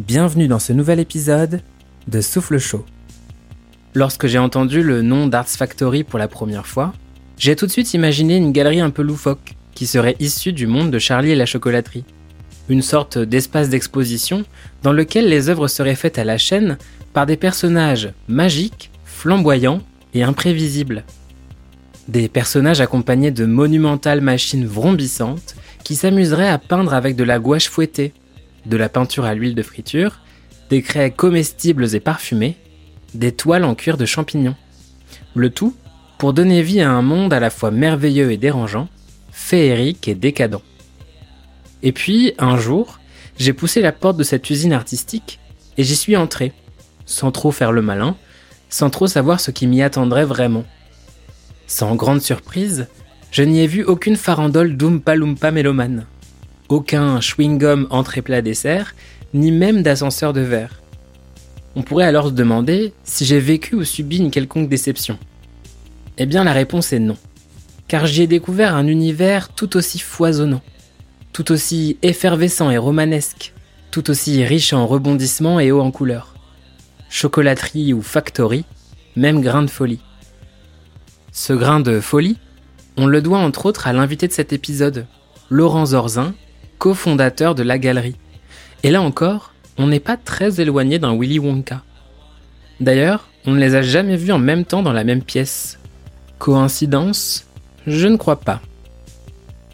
Bienvenue dans ce nouvel épisode de Souffle Chaud. Lorsque j'ai entendu le nom d'Arts Factory pour la première fois, j'ai tout de suite imaginé une galerie un peu loufoque qui serait issue du monde de Charlie et la chocolaterie. Une sorte d'espace d'exposition dans lequel les œuvres seraient faites à la chaîne par des personnages magiques, flamboyants et imprévisibles. Des personnages accompagnés de monumentales machines vrombissantes qui s'amuseraient à peindre avec de la gouache fouettée, de la peinture à l'huile de friture, des craies comestibles et parfumées, des toiles en cuir de champignons. Le tout pour donner vie à un monde à la fois merveilleux et dérangeant, féerique et décadent. Et puis, un jour, j'ai poussé la porte de cette usine artistique et j'y suis entré, sans trop faire le malin, sans trop savoir ce qui m'y attendrait vraiment. Sans grande surprise, je n'y ai vu aucune farandole d'Oompa Loompa mélomane aucun chewing-gum entrée plat dessert, ni même d'ascenseur de verre. On pourrait alors se demander si j'ai vécu ou subi une quelconque déception. Eh bien la réponse est non, car j'y ai découvert un univers tout aussi foisonnant, tout aussi effervescent et romanesque, tout aussi riche en rebondissements et haut en couleurs. Chocolaterie ou factory, même grain de folie. Ce grain de folie, on le doit entre autres à l'invité de cet épisode, Laurent Zorzin, cofondateur de la galerie. Et là encore, on n'est pas très éloigné d'un Willy Wonka. D'ailleurs, on ne les a jamais vus en même temps dans la même pièce. Coïncidence? Je ne crois pas.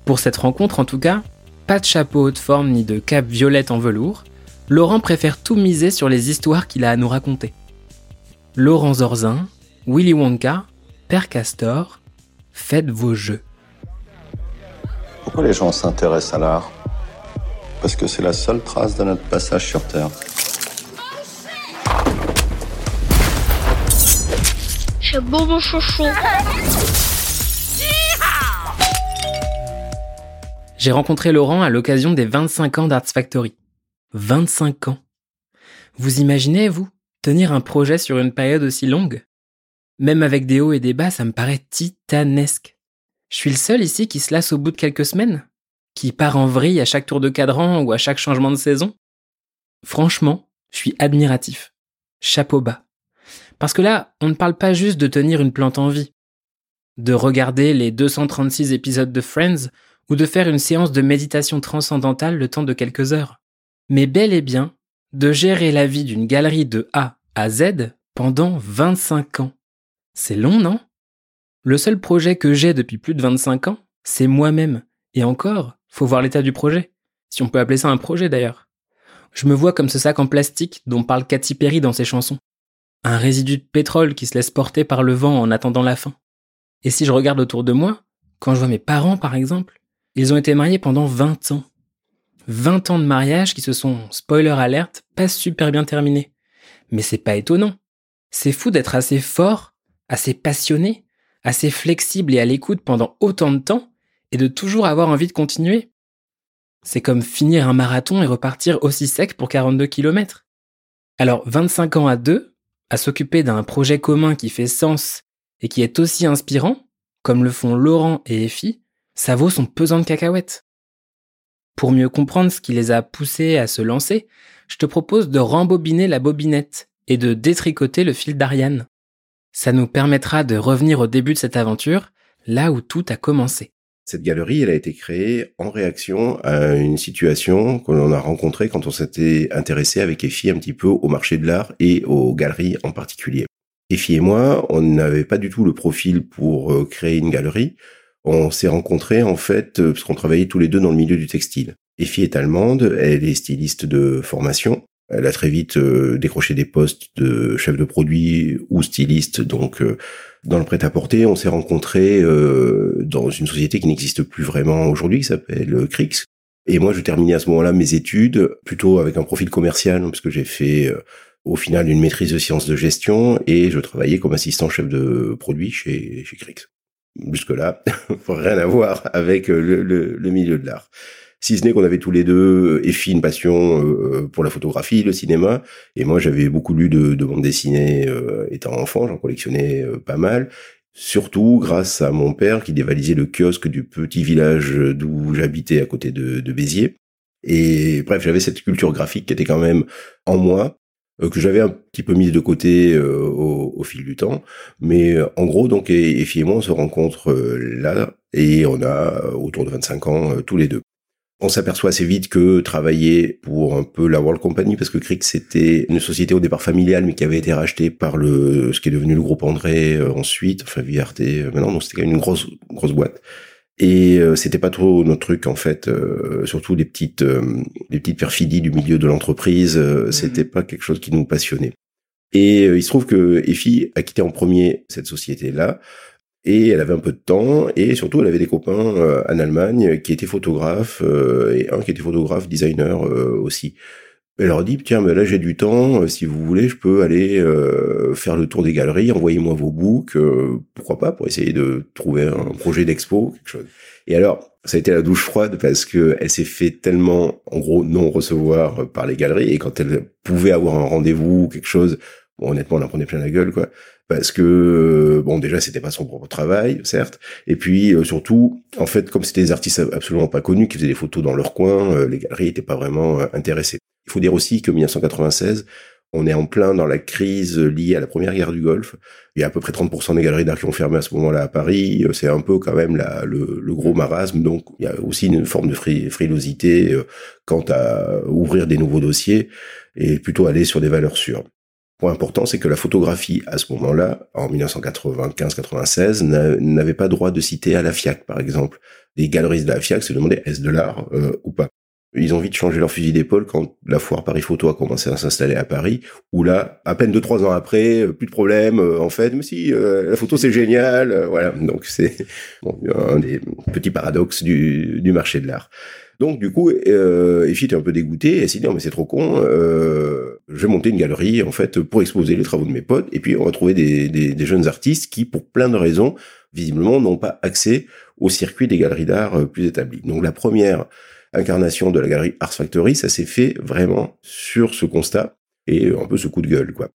Pour cette rencontre en tout cas, pas de chapeau haute forme ni de cape violette en velours, Laurent préfère tout miser sur les histoires qu'il a à nous raconter. Laurent Zorzin, Willy Wonka, Père Castor, faites vos jeux. Pourquoi les gens s'intéressent à l'art? Parce que c'est la seule trace de notre passage sur Terre. C'est beau mon chouchou. J'ai rencontré Laurent à l'occasion des 25 ans d'Arts Factory. 25 ans. Vous imaginez, vous, tenir un projet sur une période aussi longue? Même avec des hauts et des bas, ça me paraît titanesque. Je suis le seul ici qui se lasse au bout de quelques semaines qui part en vrille à chaque tour de cadran ou à chaque changement de saison? Franchement, je suis admiratif. Chapeau bas. Parce que là, on ne parle pas juste de tenir une plante en vie, de regarder les 236 épisodes de Friends ou de faire une séance de méditation transcendantale le temps de quelques heures, mais bel et bien de gérer la vie d'une galerie de A à Z pendant 25 ans. C'est long, non? Le seul projet que j'ai depuis plus de 25 ans, c'est moi-même. Et encore, faut voir l'état du projet. Si on peut appeler ça un projet d'ailleurs. Je me vois comme ce sac en plastique dont parle Katy Perry dans ses chansons. Un résidu de pétrole qui se laisse porter par le vent en attendant la fin. Et si je regarde autour de moi, quand je vois mes parents par exemple, ils ont été mariés pendant 20 ans. 20 ans de mariage qui se sont, spoiler alerte, pas super bien terminés. Mais c'est pas étonnant. C'est fou d'être assez fort, assez passionné, assez flexible et à l'écoute pendant autant de temps et de toujours avoir envie de continuer. C'est comme finir un marathon et repartir aussi sec pour 42 km. Alors 25 ans à deux, à s'occuper d'un projet commun qui fait sens et qui est aussi inspirant, comme le font Laurent et Effie, ça vaut son pesant de cacahuètes. Pour mieux comprendre ce qui les a poussés à se lancer, je te propose de rembobiner la bobinette et de détricoter le fil d'Ariane. Ça nous permettra de revenir au début de cette aventure, là où tout a commencé. Cette galerie, elle a été créée en réaction à une situation que l'on a rencontrée quand on s'était intéressé avec Effie un petit peu au marché de l'art et aux galeries en particulier. Effie et moi, on n'avait pas du tout le profil pour euh, créer une galerie. On s'est rencontrés en fait euh, parce qu'on travaillait tous les deux dans le milieu du textile. Effie est allemande, elle est styliste de formation. Elle a très vite euh, décroché des postes de chef de produit ou styliste, donc dans le prêt-à-porter, on s'est rencontrés euh, dans une société qui n'existe plus vraiment aujourd'hui, qui s'appelle euh, Crix. Et moi, je terminais à ce moment-là mes études, plutôt avec un profil commercial, parce que j'ai fait euh, au final une maîtrise de sciences de gestion et je travaillais comme assistant chef de produit chez, chez Crix. Jusque-là, rien à voir avec le, le, le milieu de l'art si ce n'est qu'on avait tous les deux Effie une passion euh, pour la photographie, le cinéma, et moi j'avais beaucoup lu de, de bandes dessinées euh, étant enfant, j'en collectionnais euh, pas mal, surtout grâce à mon père qui dévalisait le kiosque du petit village d'où j'habitais à côté de, Béziers. Et bref, j'avais cette culture graphique qui était quand même en moi, euh, que j'avais un petit peu mise de côté euh, au, fil du temps. Mais euh, en gros, donc, et, et moi, on se rencontre là, et on a autour de 25 ans tous les deux. On s'aperçoit assez vite que travailler pour un peu la World Company, parce que Crick c'était une société au départ familiale, mais qui avait été rachetée par le ce qui est devenu le groupe André ensuite, enfin VRT maintenant, donc c'était quand même une grosse grosse boîte. Et euh, c'était pas trop notre truc en fait, euh, surtout les petites euh, les petites perfidies du milieu de l'entreprise, mhm. c'était pas quelque chose qui nous passionnait. Et il se trouve que Effie a quitté en premier cette société là. Et elle avait un peu de temps, et surtout elle avait des copains en Allemagne qui étaient photographes, et un qui était photographe, designer aussi. Elle leur dit tiens mais là j'ai du temps, si vous voulez je peux aller faire le tour des galeries, envoyez-moi vos books, pourquoi pas pour essayer de trouver un projet d'expo quelque chose. Et alors ça a été la douche froide parce que elle s'est fait tellement en gros non recevoir par les galeries et quand elle pouvait avoir un rendez-vous quelque chose, bon, honnêtement on en prenait plein la gueule quoi parce que bon déjà c'était pas son propre travail certes et puis surtout en fait comme c'était des artistes absolument pas connus qui faisaient des photos dans leur coin les galeries étaient pas vraiment intéressées il faut dire aussi que 1996, on est en plein dans la crise liée à la première guerre du Golfe. Il y a à peu près 30% des galeries d'art qui ont fermé à ce moment-là à Paris. C'est un peu quand même le, gros marasme. Donc il y a aussi une forme de frilosité euh, quant à ouvrir des nouveaux dossiers et plutôt aller sur des valeurs sûres. Point important, c'est que la photographie à ce moment-là, en 1995-96, n'avait pas droit de citer à la FIAC, par exemple. Les galeries de la FIAC se demandaient est-ce de l'art euh, ou pas? Ils ont vite changé leur fusil d'épaule quand la foire Paris Photo a commencé à s'installer à Paris, où là, à peine deux trois ans après, euh, plus de problème. Euh, en fait, mais si euh, la photo c'est génial, voilà. Donc c'est bon, un des petits paradoxes du, du marché de l'art. Donc du coup, euh, Effie était un peu dégoûté. Elle s'est dit non mais c'est trop con. Euh, je vais monter une galerie en fait pour exposer les travaux de mes potes. Et puis on va trouver des, des, des jeunes artistes qui, pour plein de raisons, visiblement n'ont pas accès au circuit des galeries d'art plus établis. Donc la première incarnation de la galerie Ars Factory, ça s'est fait vraiment sur ce constat et un peu ce coup de gueule, quoi.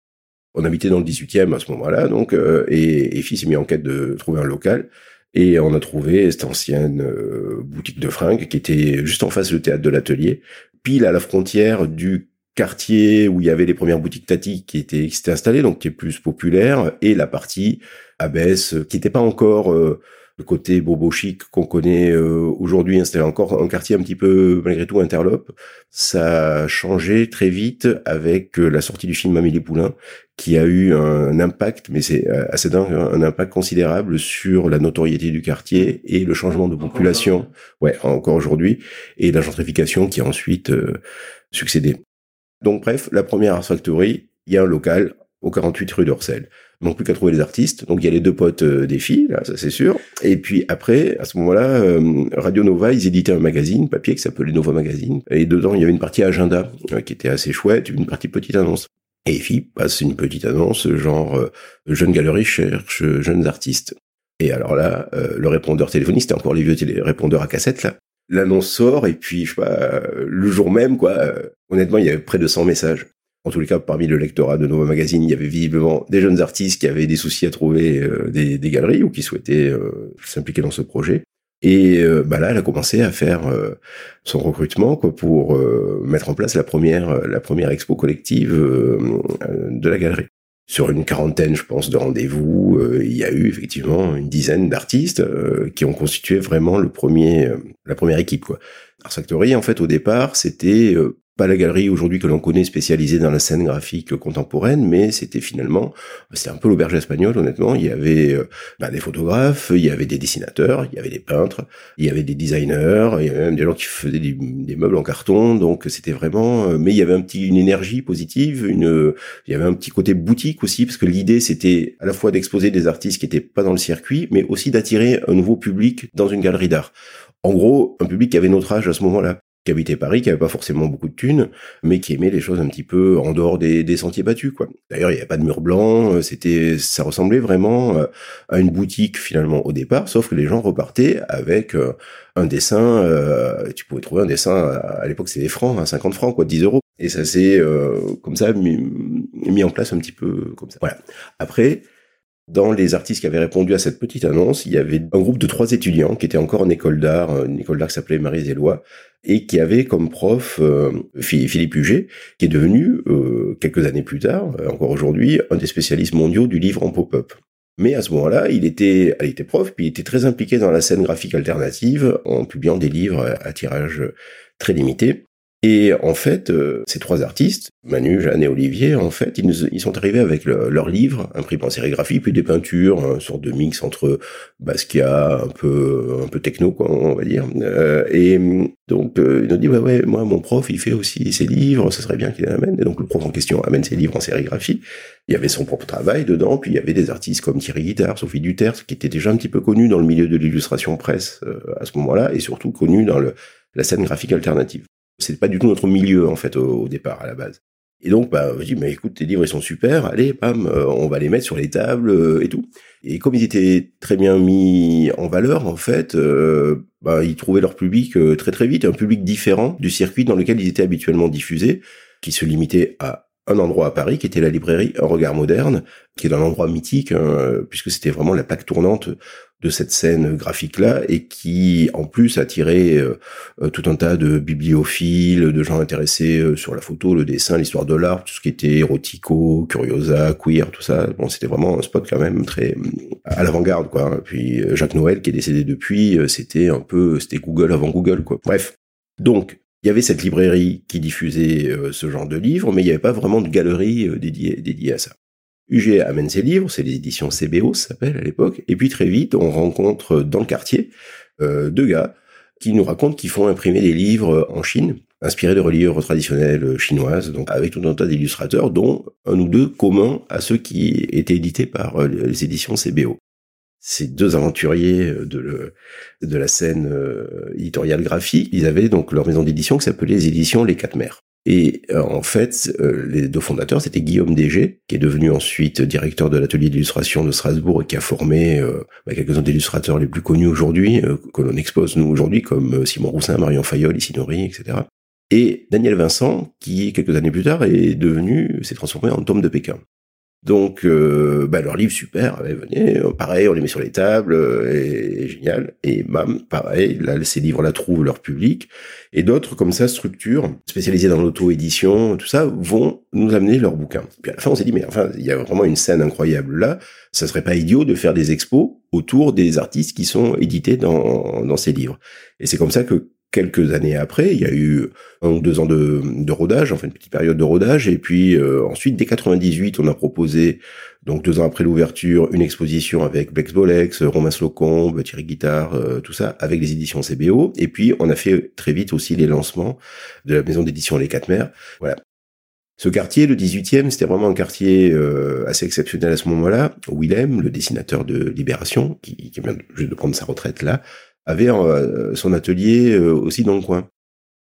On habitait dans le 18e à ce moment-là, donc, euh, et, et Fils s'est mis en quête de trouver un local. Et on a trouvé cette ancienne euh, boutique de fringues qui était juste en face du théâtre de l'atelier, pile à la frontière du quartier où il y avait les premières boutiques Tati qui étaient qui s'étaient installées, donc qui est plus populaire, et la partie Abbesse qui n'était pas encore euh, le côté bobo chic qu'on connaît euh, aujourd'hui, c'était encore un quartier un petit peu malgré tout interlope. Ça a changé très vite avec euh, la sortie du film Amélie Poulain, qui a eu un impact, mais c'est euh, assez dingue, un impact considérable sur la notoriété du quartier et le changement de population, ouais, encore aujourd'hui, et la gentrification qui a ensuite succédé. Donc bref, la première Art Factory, il y a un local au 48 rue d'Orsel. Manque plus qu'à trouver les artistes. Donc il y a les deux potes euh, des filles, là, ça c'est sûr. Et puis après, à ce moment-là, euh, Radio Nova, ils éditaient un magazine papier qui s'appelait Nova Magazine. Et dedans, il y avait une partie agenda euh, qui était assez chouette, une partie petite annonce. Et filles passe une petite annonce genre jeune galerie cherche jeunes artistes. Et alors là, le répondeur téléphonique, c'était encore les vieux télé répondeurs à cassette là. L'annonce sort et puis je sais pas, le jour même quoi, honnêtement, il y avait près de 100 messages en tous les cas, parmi le lectorat de Nova Magazine, il y avait visiblement des jeunes artistes qui avaient des soucis à trouver euh, des, galeries ou qui souhaitaient euh, s'impliquer dans ce projet. Et euh, bah là, elle a commencé à faire son recrutement pour mettre en place la première, la première expo collective de la galerie. Sur une quarantaine, je pense, de rendez-vous, il y a eu effectivement une dizaine d'artistes qui ont constitué vraiment le premier, la première équipe. Quoi. Art Factory, en fait, au départ, c'était pas la galerie aujourd'hui que l'on connaît spécialisée dans la scène graphique contemporaine, mais c'était finalement, c'était un peu l'auberge espagnole, honnêtement. Il y avait bah, des photographes, il y avait des dessinateurs, il y avait des peintres, il y avait des designers, il y avait même des gens qui faisaient des, meubles en carton. Donc c'était vraiment, euh, mais il y avait un petit, une énergie positive, une, il y avait un petit côté boutique aussi, parce que l'idée c'était à la fois d'exposer des artistes qui étaient pas dans le circuit, mais aussi d'attirer un nouveau public dans une galerie d'art. En gros, un public qui avait notre âge à ce moment-là qui habitait Paris, qui avait pas forcément beaucoup de thunes, mais qui aimait les choses un petit peu en dehors des, sentiers battus, quoi. D'ailleurs, il n'y avait pas de mur blanc, euh, c'était, ça ressemblait vraiment euh, à une boutique finalement au départ, sauf que les gens repartaient avec euh, un dessin, tu pouvais trouver un dessin, à l'époque c'était des francs, hein, 50 francs, quoi, 10 euros. Et ça s'est comme ça mis, mis, en place un petit peu comme ça. Voilà. Après, Dans les artistes qui avaient répondu à cette petite annonce, il y avait un groupe de trois étudiants qui étaient encore en école d'art, une école d'art qui s'appelait Marie Zélois, et qui avait comme prof euh, Philippe Huget, qui est devenu, euh, quelques années plus tard, euh, encore aujourd'hui, un des spécialistes mondiaux du livre en pop-up. Mais à ce moment-là, il était, il était prof, puis il était très impliqué dans la scène graphique alternative en publiant des livres à tirage très limité. Et en fait, euh, ces trois artistes, Manu, Jeanne et Olivier, en fait, ils, ils sont arrivés avec le, leur livre imprimé en sérigraphie, puis des peintures, une sorte de mix entre Basquiat, un peu, un peu techno, quoi, on va dire. Euh, et donc, euh, ils ont dit, ouais, ouais, moi, mon prof, il fait aussi ses livres, ce serait bien qu'il les amène. Et donc, le prof en question amène ses livres en sérigraphie. Il y avait son propre travail dedans, puis il y avait des artistes comme Thierry Guitard, Sophie Duterte, qui étaient déjà un petit peu connus dans le milieu de l'illustration presse à ce moment-là, et surtout connus dans le, la scène graphique alternative. C'est pas du tout notre milieu en fait au, départ à la base. Et donc bah je dis mais écoute tes livres ils sont super, allez bam euh, on va les mettre sur les tables euh, et tout. Et comme ils étaient très bien mis en valeur en fait, euh, bah, ils trouvaient leur public très très vite, un public différent du circuit dans lequel ils étaient habituellement diffusés, qui se limitait à un endroit à Paris qui était la librairie Un Regard Moderne, qui est un endroit mythique, hein, puisque c'était vraiment la plaque tournante de cette scène graphique-là et qui, en plus, attirait euh, euh, tout un tas de bibliophiles, de gens intéressés euh, sur la photo, le dessin, l'histoire de l'art, tout ce qui était érotico, curiosa, queer, tout ça. Bon, c'était vraiment un spot quand même très à l'avant-garde, quoi. Puis Jacques Noël, qui est décédé depuis, c'était un peu, c'était Google avant Google, quoi. Bref. Donc, il y avait cette librairie qui diffusait ce genre de livres, mais il n'y avait pas vraiment de galerie dédiée, dédiée à ça. UG amène ses livres, c'est les éditions CBO, ça s'appelle à l'époque, et puis très vite, on rencontre dans le quartier euh, deux gars qui nous racontent qu'ils font imprimer des livres en Chine, inspirés de reliures traditionnelles chinoises, donc avec tout un tas d'illustrateurs, dont un ou deux communs à ceux qui étaient édités par euh, les éditions CBO. Ces deux aventuriers de, de la scène euh, éditoriale graphique, ils avaient donc leur maison d'édition qui s'appelait les éditions Les Quatre Mers. Et euh, en fait, euh, les deux fondateurs, c'était Guillaume Dégé, qui est devenu ensuite directeur de l'atelier d'illustration de Strasbourg et qui a formé euh, bah, quelques-uns des illustrateurs les plus connus aujourd'hui, que l'on expose nous aujourd'hui, comme Simon Roussin, Marion Fayol, Isidori, etc. Et Daniel Vincent, qui quelques années plus tard est devenu, s'est transformé en Tom de Pékin. Donc, euh, bah, leur livre, super, venez, euh, pareil, on les met sur les tables, euh, et, génial. Et bam, pareil, là, ces livres-là trouvent leur public. Et d'autres, comme ça, structures, spécialisées dans l'auto-édition, tout ça, vont nous amener leurs bouquins. Puis à la fin, on s'est dit, mais enfin, il y a vraiment une scène incroyable là. Ça serait pas idiot de faire des expos autour des artistes qui sont édités dans, dans ces livres. Et c'est comme ça que quelques années après, il y a eu un ou deux ans de, de rodage, enfin une petite période de rodage, et puis euh, ensuite dès 98, on a proposé donc deux ans après l'ouverture une exposition avec Bex Bolex, Romain Slocombe, Thierry Guitard, euh, tout ça avec les éditions CBO, et puis on a fait très vite aussi les lancements de la maison d'édition Les Quatre Mers, voilà. Ce quartier, le 18e, c'était vraiment un quartier euh, assez exceptionnel à ce moment-là. Willem, le dessinateur de Libération, qui, qui vient juste de prendre sa retraite là, avait euh, son atelier euh, aussi dans le coin.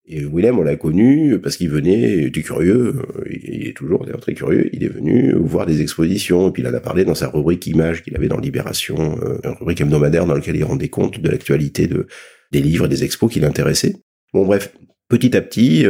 Et Willem, on l'a connu parce qu'il venait, il était curieux, euh, il est toujours très curieux, il est venu voir des expositions, et puis il en a parlé dans sa rubrique images qu'il avait dans Libération, une rubrique hebdomadaire dans laquelle il rendait compte de l'actualité de, des livres et des expos qui l'intéressaient. Bon bref, petit à petit,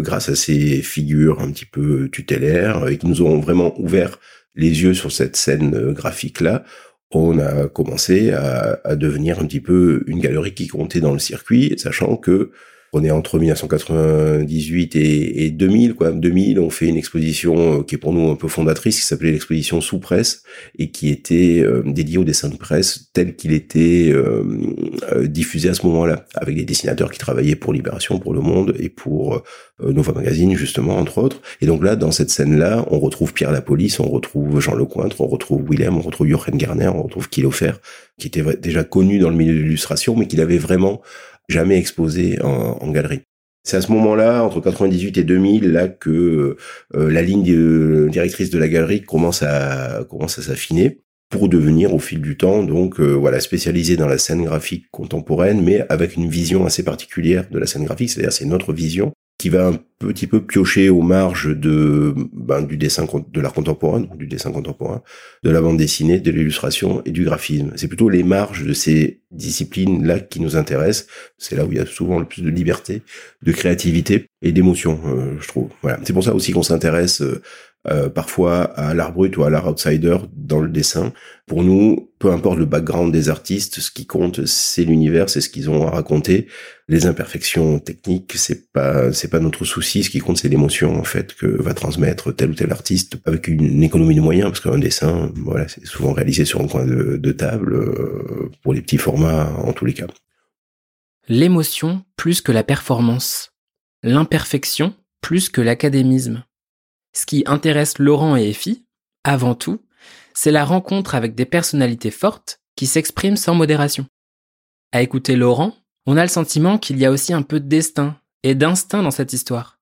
grâce à ces figures un petit peu tutélaires, et qui nous ont vraiment ouvert les yeux sur cette scène graphique-là, on a commencé à, devenir un petit peu une galerie qui comptait dans le circuit, sachant que on est entre 1998 et, et 2000, quoi. 2000, on fait une exposition euh, qui est pour nous un peu fondatrice, qui s'appelait l'exposition sous presse et qui était euh, dédiée au dessin de presse tel qu'il était euh, diffusé à ce moment-là, avec des dessinateurs qui travaillaient pour Libération, pour Le Monde et pour Nova Magazine justement entre autres. Et donc là, dans cette scène-là, on retrouve Pierre Lapolice, on retrouve Jean Lecointre, on retrouve Willem, on retrouve Jochen Garner, on retrouve Kilofer, qui était déjà connu dans le milieu de l'illustration, mais qu'il avait vraiment jamais exposé en, galerie. C'est à ce moment-là, entre 98 et 2000, là que euh, la ligne directrice de la galerie commence à commence à s'affiner pour devenir au fil du temps donc euh, voilà spécialisé dans la scène graphique contemporaine, mais avec une vision assez particulière de la scène graphique, c'est-à-dire c'est notre vision qui va un petit peu piocher aux marges de ben, du dessin de l'art contemporain, du dessin contemporain, de la bande dessinée, de l'illustration et du graphisme. C'est plutôt les marges de ces disciplines là qui nous intéressent. C'est là où il y a souvent le plus de liberté, de créativité et d'émotion, euh, je trouve. Voilà. C'est pour ça aussi qu'on s'intéresse euh, euh, parfois à l'art brut ou à l'art outsider dans le dessin. Pour nous, peu importe le background des artistes, ce qui compte, c'est l'univers, c'est ce qu'ils ont à raconter. Les imperfections techniques, c'est pas, c'est pas notre souci. Ce qui compte, c'est l'émotion, en fait, que va transmettre tel ou tel artiste avec une économie de moyens, parce qu'un dessin, voilà, c'est souvent réalisé sur un coin de, table, euh, pour les petits formats, en tous les cas. L'émotion plus que la performance. L'imperfection plus que l'académisme. Ce qui intéresse Laurent et Effie, avant tout, c'est la rencontre avec des personnalités fortes qui s'expriment sans modération. À écouter Laurent, on a le sentiment qu'il y a aussi un peu de destin et d'instinct dans cette histoire.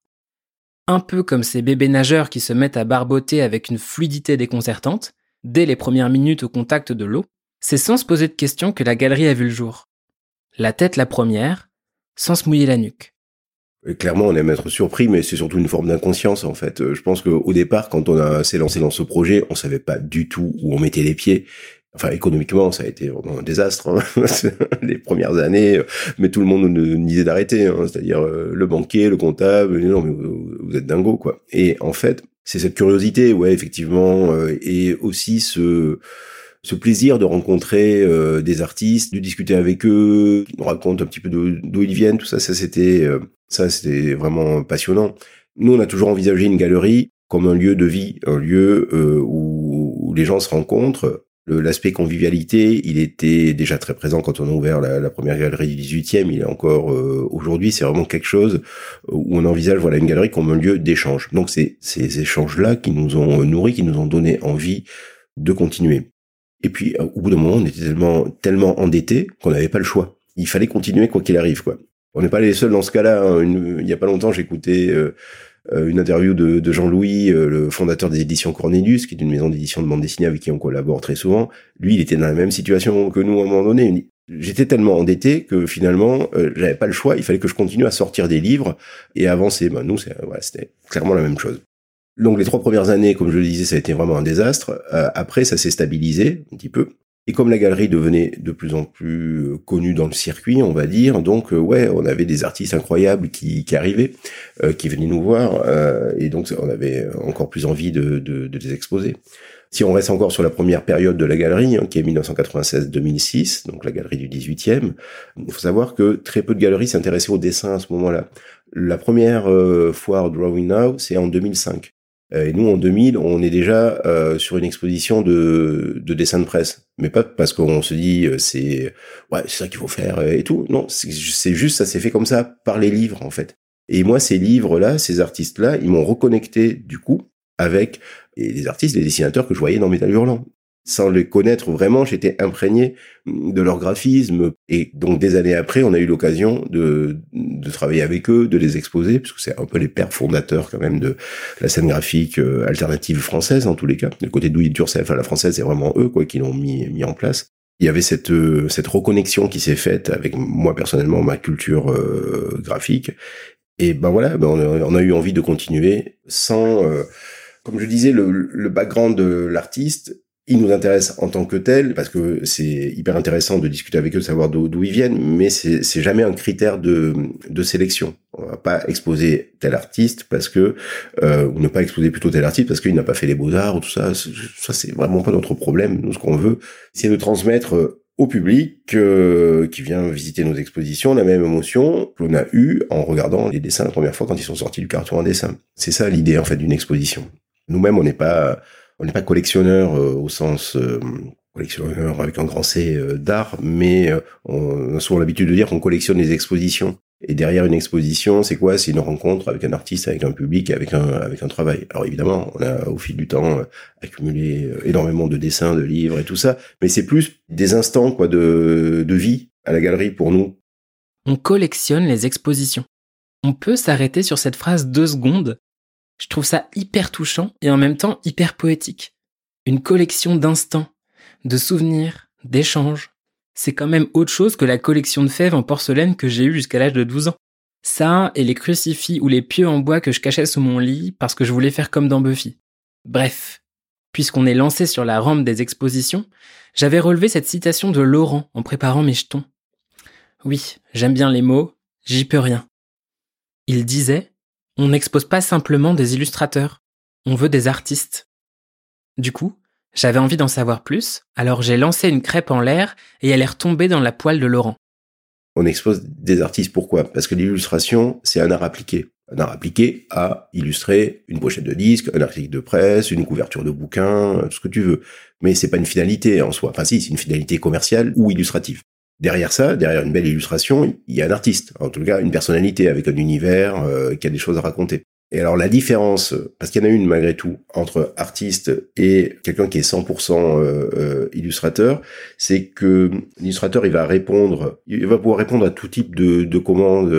Un peu comme ces bébés nageurs qui se mettent à barboter avec une fluidité déconcertante, dès les premières minutes au contact de l'eau, c'est sans se poser de questions que la galerie a vu le jour. La tête la première, sans se mouiller la nuque. Clairement, on aime être surpris, mais c'est surtout une forme d'inconscience en fait. Euh, je pense qu'au départ, quand on s'est lancé dans ce projet, on savait pas du tout où on mettait les pieds. Enfin, économiquement, ça a été vraiment un désastre hein. les premières années. Euh, mais tout le monde nous disait d'arrêter, hein. c'est-à-dire euh, le banquier, le comptable. Non, mais vous êtes dingo quoi. Et en fait, c'est cette curiosité, ouais, effectivement, et aussi ce ce plaisir de rencontrer euh, des artistes, de discuter avec eux, nous racontent un petit peu d'où ils viennent, tout ça, ça c'était euh, ça c'était vraiment passionnant. Nous, on a toujours envisagé une galerie comme un lieu de vie, un lieu euh, où, les gens se rencontrent. L'aspect convivialité, il était déjà très présent quand on a ouvert la, première galerie du 18e. Il est encore aujourd'hui, c'est vraiment quelque chose où on envisage voilà une galerie comme un lieu d'échange. Donc c'est ces échanges-là qui nous ont nourris, qui nous ont donné envie de continuer. Et puis, euh, au bout d'un moment, on était tellement, tellement endetté qu'on n'avait pas le choix. Il fallait continuer quoi qu'il arrive, quoi. On n'est pas les seuls dans ce cas-là. Hein. il y a pas longtemps, j'écoutais euh, euh, une interview de, Jean-Louis, le fondateur des éditions Cornelius, qui est une maison d'édition de bande dessinée avec qui on collabore très souvent. Lui, il était dans la même situation que nous à un moment donné. J'étais tellement endetté que finalement, euh, j'avais pas le choix. Il fallait que je continue à sortir des livres et avancer. Ben, nous, voilà, c'était clairement la même chose. Donc les trois premières années, comme je le disais, ça a été vraiment un désastre. Euh, après, ça s'est stabilisé un petit peu. Et comme la galerie devenait de plus en plus euh, connue dans le circuit, on va dire, donc euh, ouais, on avait des artistes incroyables qui, qui arrivaient, qui venaient nous voir, et donc on avait encore plus envie de, les exposer. Si on reste encore sur la première période de la galerie, hein, qui est 1996-2006, donc la galerie du 18e, il faut savoir que très peu de galeries s'intéressaient au dessin à ce moment-là. La première foire Drawing Now, c'est en 2005. Euh, et nous, en 2000, on est déjà euh, sur une exposition de, de dessin de presse. Mais pas parce qu'on se dit euh, c'est ouais c'est ça qu'il faut faire et tout. Non, c'est juste ça s'est fait comme ça par les livres en fait. Et moi, ces livres-là, ces artistes-là, ils m'ont reconnecté du coup avec les artistes, les dessinateurs que je voyais dans Métal Hurlant sans les connaître vraiment, j'étais imprégné de leur graphisme. Et donc des années après, on a eu l'occasion de, de travailler avec eux, de les exposer, puisque c'est un peu les pères fondateurs quand même de la scène graphique euh, alternative française en tous les cas. Le côté do it à la française, c'est vraiment eux quoi qui l'ont mis, mis en place. Il y avait cette, euh, cette reconnexion qui s'est faite avec moi personnellement, ma culture euh, graphique. Et ben voilà, ben on, a, eu envie de continuer sans, comme je disais, le, le background de l'artiste ils nous intéressent en tant que tels parce que c'est hyper intéressant de discuter avec eux, de savoir d'où ils viennent, mais c'est jamais un critère de, de sélection. On va pas exposer tel artiste parce que euh, ou ne pas exposer plutôt tel artiste parce qu'il n'a pas fait les beaux arts ou tout ça. Ça c'est vraiment pas notre problème. Nous ce qu'on veut, c'est de transmettre au public euh, qui vient visiter nos expositions la même émotion qu'on a eu en regardant les dessins la première fois quand ils sont sortis du carton en dessin. C'est ça l'idée en fait d'une exposition. Nous-mêmes on n'est pas on n'est pas collectionneur euh, au sens euh, collectionneur avec un grand C euh, d'art, mais on a souvent l'habitude de dire qu'on collectionne les expositions. Et derrière une exposition, c'est quoi? C'est une rencontre avec un artiste, avec un public, avec un avec un travail. Alors évidemment, on a au fil du temps accumulé énormément de dessins, de livres et tout ça, mais c'est plus des instants quoi de de vie à la galerie pour nous. On collectionne les expositions. On peut s'arrêter sur cette phrase deux secondes je trouve ça hyper touchant et en même temps hyper poétique. Une collection d'instants, de souvenirs, d'échanges. C'est quand même autre chose que la collection de fèves en porcelaine que j'ai eue jusqu'à l'âge de 12 ans. Ça et les crucifix ou les pieux en bois que je cachais sous mon lit parce que je voulais faire comme dans Buffy. Bref, puisqu'on est lancé sur la rampe des expositions, j'avais relevé cette citation de Laurent en préparant mes jetons. Oui, j'aime bien les mots, j'y peux rien. Il disait on n'expose pas simplement des illustrateurs, On veut des artistes. Du coup, j'avais envie d'en savoir plus, alors j'ai lancé une crêpe en l'air et elle est retombée dans la poêle de Laurent. On expose des artistes pourquoi? Parce que l'illustration, c'est un art appliqué. Un art appliqué à illustrer une pochette de disque, un article de presse, une couverture de bouquin, tout ce que tu veux. Mais c'est pas une finalité en soi. Enfin si, c'est une finalité commerciale ou illustrative. Derrière ça, derrière une belle illustration, il y a un artiste, en tout cas une personnalité avec un univers euh, qui a des choses à raconter. Et alors la différence, parce qu'il y en a une malgré tout, entre artiste et quelqu'un qui est 100% euh, euh, illustrateur, c'est que l'illustrateur il va répondre, il va pouvoir répondre à tout type de, de commandes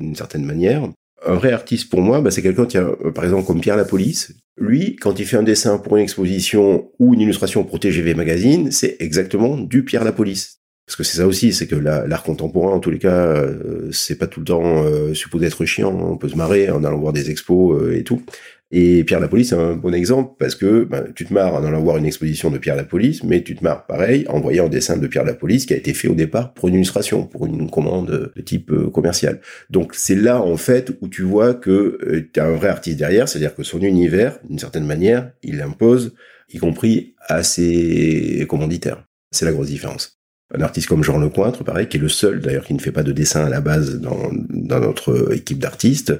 d'une certaine manière. Un vrai artiste pour moi, bah, c'est quelqu'un qui, par exemple, comme Pierre Lapolice. Lui, quand il fait un dessin pour une exposition ou une illustration pour TGV Magazine, c'est exactement du Pierre Lapolice parce que c'est ça aussi, c'est que l'art contemporain, en tous les cas, euh, c'est pas tout le temps euh, supposé être chiant. On peut se marrer en allant voir des expos euh, et tout. Et Pierre Lapolice, c'est un bon exemple parce que ben, tu te marres en allant voir une exposition de Pierre Lapolice, mais tu te marres pareil en voyant un dessin de Pierre Lapolice qui a été fait au départ pour une illustration, pour une commande de type commercial. Donc c'est là en fait où tu vois que tu as un vrai artiste derrière, c'est-à-dire que son univers, d'une certaine manière, il l'impose, y compris à ses commanditaires. C'est la grosse différence un artiste comme Jean Lecointre, pareil, qui est le seul d'ailleurs qui ne fait pas de dessin à la base dans, notre équipe d'artistes.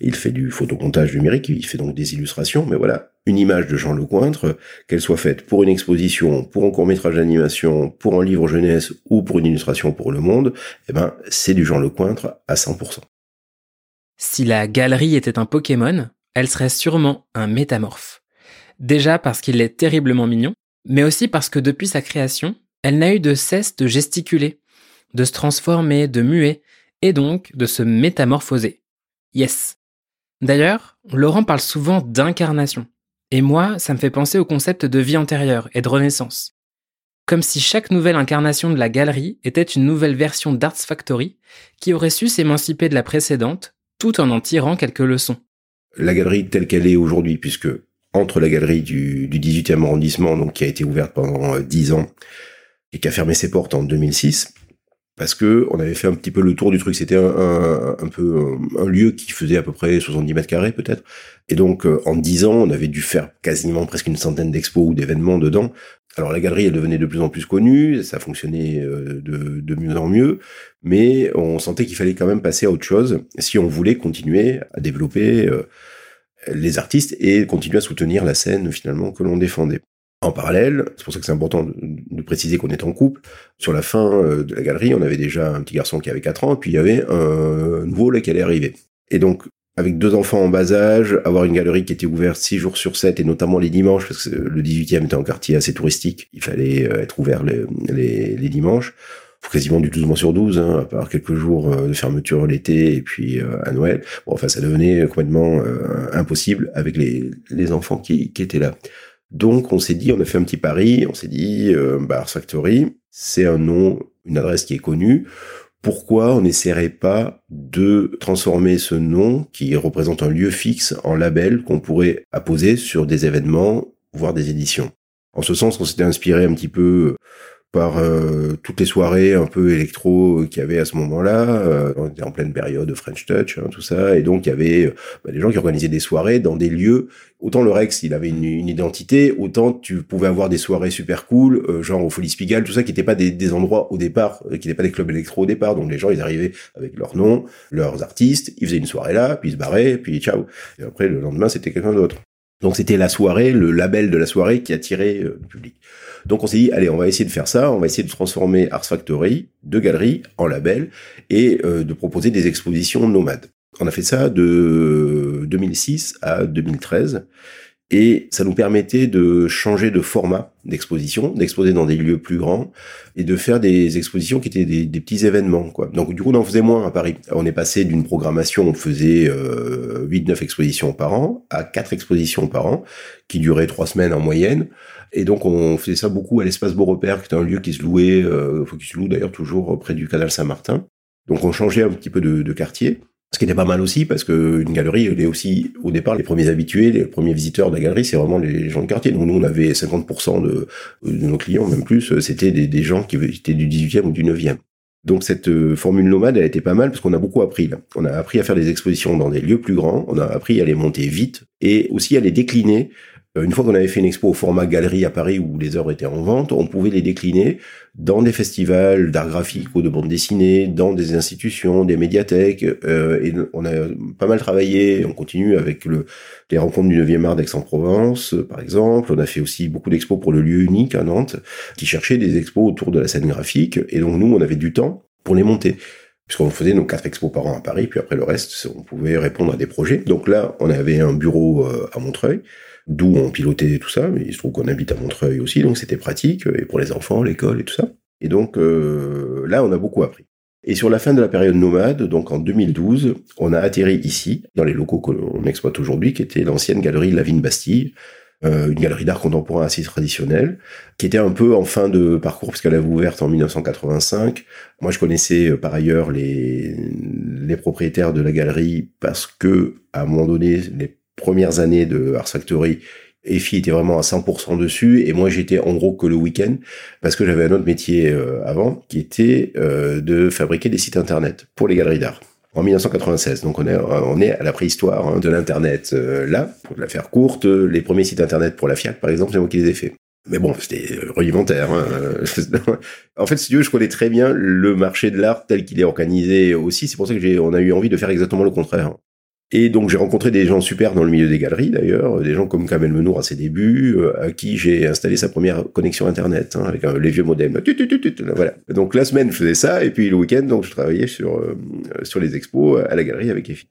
Il fait du photomontage numérique, il fait donc des illustrations, mais voilà, une image de Jean Lecointre, qu'elle soit faite pour une exposition, pour un court-métrage d'animation, pour un livre jeunesse ou pour une illustration pour le monde, eh ben, c'est du Jean Lecointre à 100%. Si la galerie était un Pokémon, elle serait sûrement un métamorphe. Déjà parce qu'il est terriblement mignon, mais aussi parce que depuis sa création, elle n'a eu de cesse de gesticuler, de se transformer, de muer, et donc de se métamorphoser. Yes. D'ailleurs, Laurent parle souvent d'incarnation. Et moi, ça me fait penser au concept de vie antérieure et de renaissance. Comme si chaque nouvelle incarnation de la galerie était une nouvelle version d'Arts Factory qui aurait su s'émanciper de la précédente tout en en tirant quelques leçons. La galerie telle qu'elle est aujourd'hui, puisque entre la galerie du, 18e arrondissement, donc qui a été ouverte pendant 10 euh, ans, et qui a fermé ses portes en 2006 parce que on avait fait un petit peu le tour du truc. C'était un, peu un, lieu qui faisait à peu près 70 mètres carrés peut-être. Et donc euh, en 10 ans, on avait dû faire quasiment presque une centaine d'expos ou d'événements dedans. Alors la galerie, elle devenait de plus en plus connue, ça fonctionnait euh, de, mieux en mieux, mais on sentait qu'il fallait quand même passer à autre chose si on voulait continuer à développer euh, les artistes et continuer à soutenir la scène finalement que l'on défendait. En parallèle, c'est pour ça que c'est important de, préciser qu'on est en couple, sur la fin euh, de la galerie, on avait déjà un petit garçon qui avait 4 ans, et puis il y avait un nouveau là qui allait arriver. Et donc, avec deux enfants en bas âge, avoir une galerie qui était ouverte 6 jours sur 7, et notamment les dimanches, parce que le 18e était un quartier assez touristique, il fallait euh, être ouvert les, les, les dimanches, quasiment du 12 mois sur 12, hein, à part quelques jours euh, de fermeture l'été et puis à Noël. Bon, enfin, ça devenait complètement impossible avec les, les enfants qui, qui étaient là. Donc on s'est dit, on a fait un petit pari, on s'est dit, euh, Factory, c'est un nom, une adresse qui est connue. Pourquoi on n'essaierait pas de transformer ce nom, qui représente un lieu fixe, en label qu'on pourrait apposer sur des événements, voire des éditions? En ce sens, on s'était inspiré un petit peu par euh, toutes les soirées un peu électro qu'il y avait à ce moment-là. Euh, on était en pleine période de French Touch, hein, tout ça, et donc il y avait euh, bah, des gens qui organisaient des soirées dans des lieux. Autant le Rex, il avait une, identité, autant tu pouvais avoir des soirées super cool, genre au Folie Spigal, tout ça, qui n'étaient pas des, des, endroits au départ, qui n'étaient pas des clubs électro au départ. Donc les gens, ils arrivaient avec leur nom, leurs artistes, ils faisaient une soirée là, puis ils se barraient, puis ciao. Et après, le lendemain, c'était quelqu'un d'autre. Donc c'était la soirée, le label de la soirée qui attirait le public. Donc on s'est dit, allez, on va essayer de faire ça, on va essayer de transformer Ars Factory de galerie en label et euh, de proposer des expositions nomades. On a fait ça de 2006 à 2013 et ça nous permettait de changer de format d'exposition, d'exposer dans des lieux plus grands et de faire des expositions qui étaient des, petits événements. Quoi. Donc du coup, on en faisait moins à Paris. On est passé d'une programmation, on faisait euh, 8-9 expositions par an à 4 expositions par an qui duraient 3 semaines en moyenne. Et donc on faisait ça beaucoup à l'espace Beaurepaire, qui est un lieu qui se louait, euh, qui se loue d'ailleurs toujours près du canal Saint-Martin. Donc on changeait un petit peu de, de quartier. Ce qui était pas mal aussi, parce que une galerie, elle est aussi, au départ, les premiers habitués, les premiers visiteurs de la galerie, c'est vraiment les gens de quartier. Donc nous, on avait 50% de, nos clients, même plus, c'était des, gens qui étaient du 18e ou du 9e. Donc cette euh, formule nomade, elle était pas mal parce qu'on a beaucoup appris là. On a appris à faire des expositions dans des lieux plus grands, on a appris à les monter vite et aussi à les décliner une fois qu'on avait fait une expo au format galerie à Paris où les œuvres étaient en vente, on pouvait les décliner dans des festivals d'art graphique ou de bande dessinée, dans des institutions, des médiathèques. Euh, et on a pas mal travaillé, on continue avec le, les rencontres du 9e art d'Aix-en-Provence, par exemple. On a fait aussi beaucoup d'expos pour le lieu unique à Nantes, qui cherchait des expos autour de la scène graphique. Et donc nous, on avait du temps pour les monter puisqu'on faisait nos quatre expos par an à Paris, puis après le reste, on pouvait répondre à des projets. Donc là, on avait un bureau euh, à Montreuil, d'où on pilotait tout ça, mais il se trouve qu'on habite à Montreuil aussi, donc c'était pratique, et pour les enfants, l'école et tout ça. Et donc euh, là, on a beaucoup appris. Et sur la fin de la période nomade, donc en 2012, on a atterri ici, dans les locaux qu'on exploite aujourd'hui, qui était l'ancienne galerie Lavigne Bastille, euh, une galerie d'art contemporain assez traditionnelle, qui était un peu en fin de parcours, puisqu'elle avait ouverte en 1985. Moi, je connaissais par ailleurs les, les propriétaires de la galerie parce que, à un moment donné, les premières années de Ars Factory, Effie était vraiment à 100% dessus et moi j'étais en gros que le week-end parce que j'avais un autre métier euh, avant qui était euh, de fabriquer des sites internet pour les galeries d'art en 1996. Donc on est on est à la préhistoire hein, de l'internet euh, là pour la faire courte. Les premiers sites internet pour la Fiat par exemple c'est moi qui les ai faits. Mais bon, c'était rudimentaire. Hein. en fait, si tu veux, je connais très bien le marché de l'art tel qu'il est organisé aussi. C'est pour ça que j'ai, on a eu envie de faire exactement le contraire. Et donc j'ai rencontré des gens super dans le milieu des galeries d'ailleurs, des gens comme Kamel Menour à ses débuts, euh, à qui j'ai installé sa première connexion internet hein, avec les vieux modems. Voilà. Donc la semaine je faisais ça et puis le week-end donc je travaillais sur euh, sur les expos à la galerie avec Effie.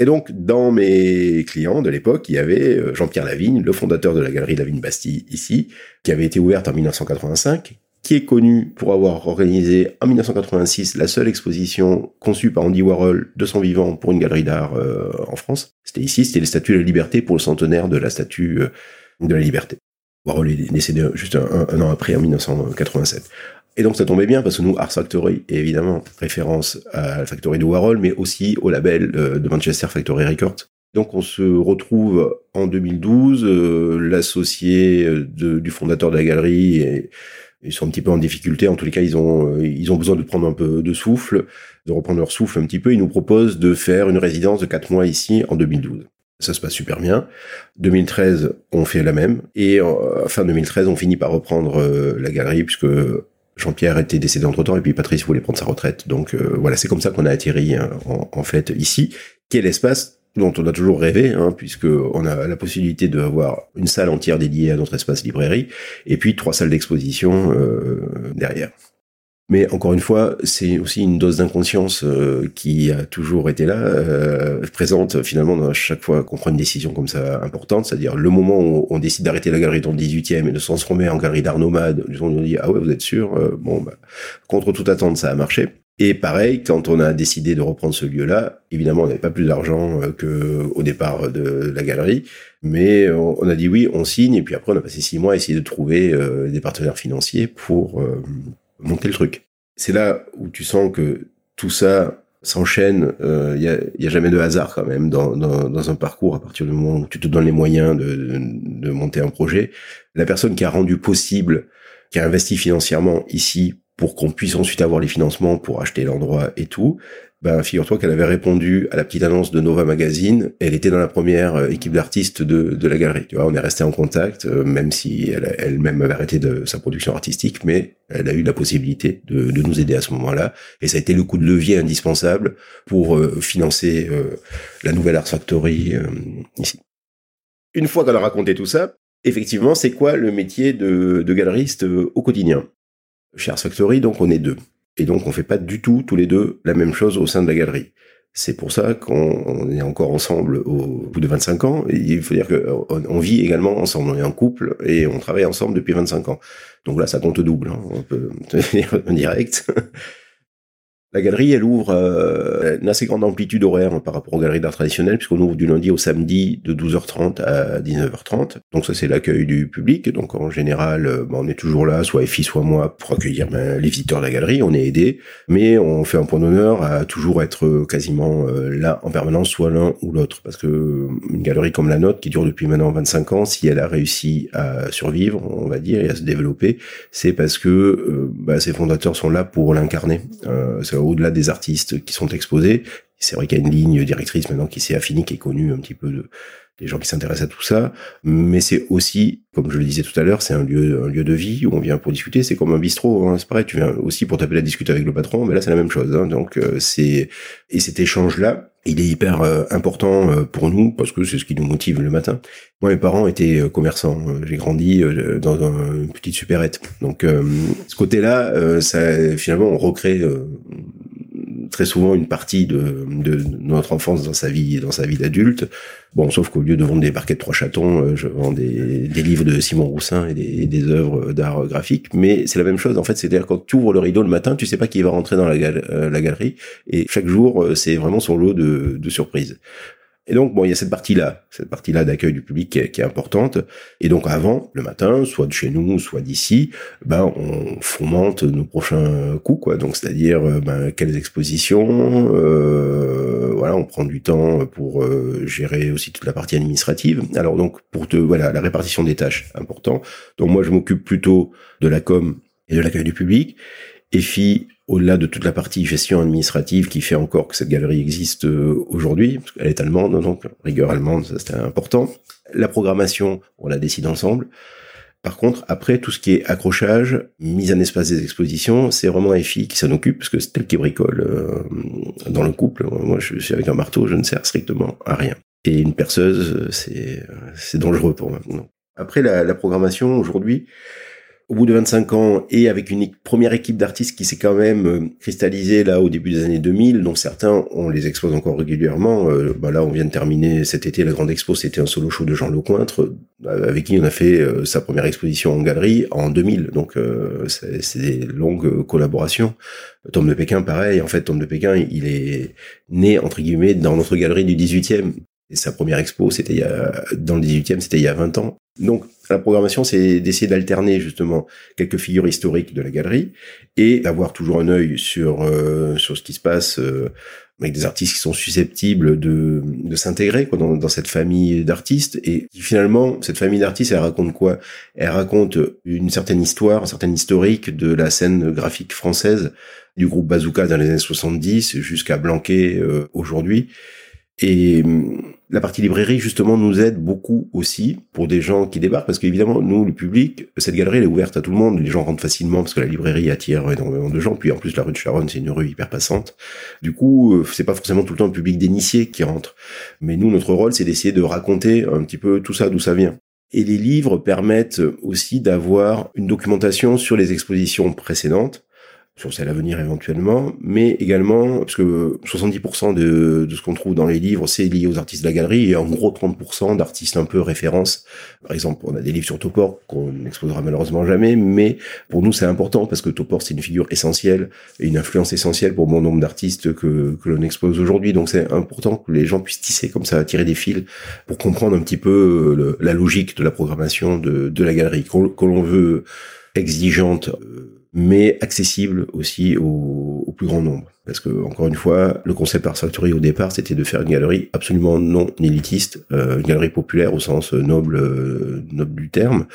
Et donc dans mes clients de l'époque, il y avait euh, Jean-Pierre Lavigne, le fondateur de la galerie Lavigne Bastille ici, qui avait été ouverte en 1985 qui est connu pour avoir organisé en 1986 la seule exposition conçue par Andy Warhol de son vivant pour une galerie d'art euh, en France. C'était ici, c'était les statues de la liberté pour le centenaire de la statue euh, de la liberté. Warhol est décédé juste un, an après, en 1987. Et donc ça tombait bien parce que nous, Art Factory évidemment référence à la Factory de Warhol, mais aussi au label euh, de Manchester Factory Records. Donc on se retrouve en 2012, l'associé du fondateur de la galerie et ils sont un petit peu en difficulté. En tous les cas, ils ont euh, ils ont besoin de prendre un peu de souffle, de reprendre leur souffle un petit peu. Ils nous proposent de faire une résidence de quatre mois ici en 2012. Ça se passe super bien. 2013, on fait la même. Et euh, fin 2013, on finit par reprendre euh, la galerie puisque Jean-Pierre était décédé entre temps et puis Patrice voulait prendre sa retraite. Donc voilà, c'est comme ça qu'on a atterri hein, en, en, fait ici. Quel espace dont on a toujours rêvé, hein, puisque on a la possibilité d'avoir une salle entière dédiée à notre espace librairie, et puis trois salles d'exposition euh, derrière. Mais encore une fois, c'est aussi une dose d'inconscience euh, qui a toujours été là, euh, présente finalement à chaque fois qu'on prend une décision comme ça importante, c'est-à-dire le moment où on décide d'arrêter la galerie dans le 18e et de se transformer en galerie d'art nomade, on nous dit ah ouais vous êtes sûr, bon bah, contre toute attente ça a marché. Et pareil, quand on a décidé de reprendre ce lieu-là, évidemment, on n'avait pas plus d'argent euh, que au départ de la galerie, mais on a dit oui, on signe, et puis après on a passé six mois à essayer de trouver euh, des partenaires financiers pour euh, monter le truc. C'est là où tu sens que tout ça s'enchaîne, il y, a, y, a, jamais de hasard quand même dans, dans, un parcours à partir du moment où tu te donnes les moyens de, de monter un projet. La personne qui a rendu possible, qui a investi financièrement ici pour qu'on puisse ensuite avoir les financements pour acheter l'endroit et tout, ben figure-toi qu'elle avait répondu à la petite annonce de Nova Magazine. Elle était dans la première euh, équipe d'artistes de, de la galerie. Tu vois, on est resté en contact, euh, même si elle elle-même avait arrêté de sa production artistique, mais elle a eu la possibilité de, de nous aider à ce moment-là. Et ça a été le coup de levier indispensable pour euh, financer la nouvelle Art Factory ici. Une fois qu'on a raconté tout ça, effectivement, c'est quoi le métier de, de galeriste au quotidien? Chez Factory, donc on est deux. Et donc on fait pas du tout tous les deux la même chose au sein de la galerie. C'est pour ça qu'on est encore ensemble au bout de 25 ans. Il faut dire qu'on vit également ensemble. On est en couple et on travaille ensemble depuis 25 ans. Donc là, ça compte double. Hein. On peut tenir en direct. La galerie, elle ouvre euh, une assez grande amplitude horaire par rapport aux galeries d'art traditionnelles, puisqu'on ouvre du lundi au samedi de 12h30 à 19h30. Donc ça, c'est l'accueil du public. Donc en général, euh, ben, on est toujours là, soit FI, soit moi, pour accueillir ben, les visiteurs de la galerie. On est aidé, mais on fait un point d'honneur à toujours être quasiment euh, là en permanence, soit l'un ou l'autre, parce que une galerie comme la nôtre, qui dure depuis maintenant 25 ans, si elle a réussi à survivre, on va dire, et à se développer, c'est parce que ben, ses fondateurs sont là pour l'incarner. Euh, au-delà des artistes qui sont exposés. C'est vrai qu'il y a une ligne directrice maintenant qui s'est affinée, qui est connue un petit peu de, des gens qui s'intéressent à tout ça, mais c'est aussi, comme je le disais tout à l'heure, c'est un lieu, un lieu de vie où on vient pour discuter. C'est comme un bistrot, hein, c'est pareil. Tu viens aussi pour t'appeler à discuter avec le patron, mais là c'est la même chose. Hein, donc euh, c'est et cet échange là, il est hyper euh, important euh, pour nous parce que c'est ce qui nous motive le matin. Moi, mes parents étaient commerçants. J'ai grandi dans une petite supérette. Donc, ce côté-là, ça finalement, on recrée très souvent une partie de, de, notre enfance dans sa vie dans sa vie d'adulte. Bon, sauf qu'au lieu de vendre des barquettes trois chatons, euh, je vends des, livres de Simon Roussin et des, œuvres d'art graphique. Mais c'est la même chose en fait. C'est-à-dire quand tu ouvres le rideau le matin, tu sais pas qui va rentrer dans la, euh, galerie et chaque jour euh, c'est vraiment son lot de, de surprises. Et donc, bon, il y a cette partie-là, cette partie-là d'accueil du public qui est, qui est, importante. Et donc, avant, le matin, soit de chez nous, soit d'ici, ben, on fomente nos prochains coups, quoi. Donc, c'est-à-dire, euh, ben, quelles expositions, euh, voilà, on prend du temps pour euh, gérer aussi toute la partie administrative. Alors, donc, pour te, voilà, la répartition des tâches, important. Donc, moi, je m'occupe plutôt de la com et de l'accueil du public. EFI, au-delà de toute la partie gestion administrative qui fait encore que cette galerie existe euh, aujourd'hui, parce qu'elle est allemande, donc rigueur allemande, ça c'était important. La programmation, on la décide ensemble. Par contre, après, tout ce qui est accrochage, mise en espace des expositions, c'est vraiment EFI qui s'en occupe, parce que c'est elle qui bricole euh, dans le couple. Moi, je suis avec un marteau, je ne sers strictement à rien. Et une perceuse, c'est c'est dangereux pour moi. Après, la, la programmation, aujourd'hui, au bout de 25 ans et avec une première équipe d'artistes qui s'est quand même euh, cristallisée là au début des années 2000, dont certains on les expose encore régulièrement. Euh, bah là, on vient de terminer cet été la grande expo, c'était un solo show de Jean Lecointre euh, avec qui on a fait sa première exposition en galerie en 2000. Donc c'est des longues collaborations. Tom de Pékin, pareil. En fait, Tom de Pékin, il est né entre guillemets dans notre galerie du 18e. Et sa première expo, c'était dans le 18e, c'était il y a 20 ans. Donc, la programmation, c'est d'essayer d'alterner justement quelques figures historiques de la galerie et d'avoir toujours un œil sur euh, sur ce qui se passe euh, avec des artistes qui sont susceptibles de, de s'intégrer dans, dans cette famille d'artistes. Et finalement cette famille d'artistes elle raconte quoi? Elle raconte une certaine histoire, un certain historique de la scène graphique française du groupe Bazooka dans les années 70 jusqu'à Blanquet euh, aujourd'hui et hum, la partie librairie, justement, nous aide beaucoup aussi pour des gens qui débarquent, parce qu'évidemment, nous, le public, cette galerie, elle est ouverte à tout le monde. Les gens rentrent facilement parce que la librairie attire énormément de gens. Puis en plus, la rue de Charonne, c'est une rue hyper passante. Du coup, euh, c'est pas forcément tout le temps le public d'initiés qui rentre. Mais nous, notre rôle, c'est d'essayer de raconter un petit peu tout ça, d'où ça vient. Et les livres permettent aussi d'avoir une documentation sur les expositions précédentes sur celle à venir éventuellement, mais également, parce que 70% de, de ce qu'on trouve dans les livres, c'est lié aux artistes de la galerie, et en gros 30% d'artistes un peu références. Par exemple, on a des livres sur Topor qu'on n'exposera malheureusement jamais, mais pour nous c'est important, parce que Topor c'est une figure essentielle, et une influence essentielle pour bon nombre d'artistes que, que l'on expose aujourd'hui, donc c'est important que les gens puissent tisser comme ça, tirer des fils, pour comprendre un petit peu la logique de la programmation de, de la galerie, que l'on veut exigeante, euh, mais accessible aussi au, plus grand nombre. Parce que encore une fois, le concept Art Factory au départ, c'était de faire une galerie absolument non élitiste, euh, une galerie populaire au sens noble, euh, noble du terme.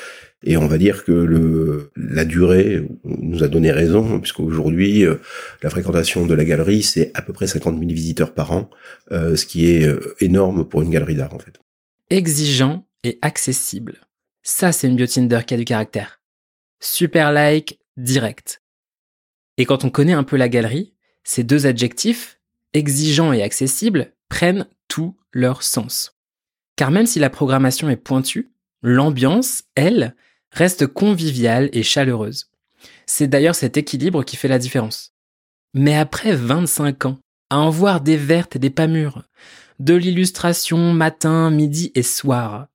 Et on va dire que le, la durée nous a donné raison, puisqu'aujourd'hui, euh, la fréquentation de la galerie, c'est à peu près 50 000 visiteurs par an, euh, ce qui est euh, énorme pour une galerie d'art en fait. Exigeant et accessible. Ça, c'est une biotinder qui a du caractère. Super like, direct. Et quand on connaît un peu la galerie, ces deux adjectifs, exigeant et accessible, prennent tout leur sens. Car même si la programmation est pointue, l'ambiance, elle, reste conviviale et chaleureuse. C'est d'ailleurs cet équilibre qui fait la différence. Mais après 25 ans, à en voir des vertes et des pas mûres, de l'illustration matin, midi et soir,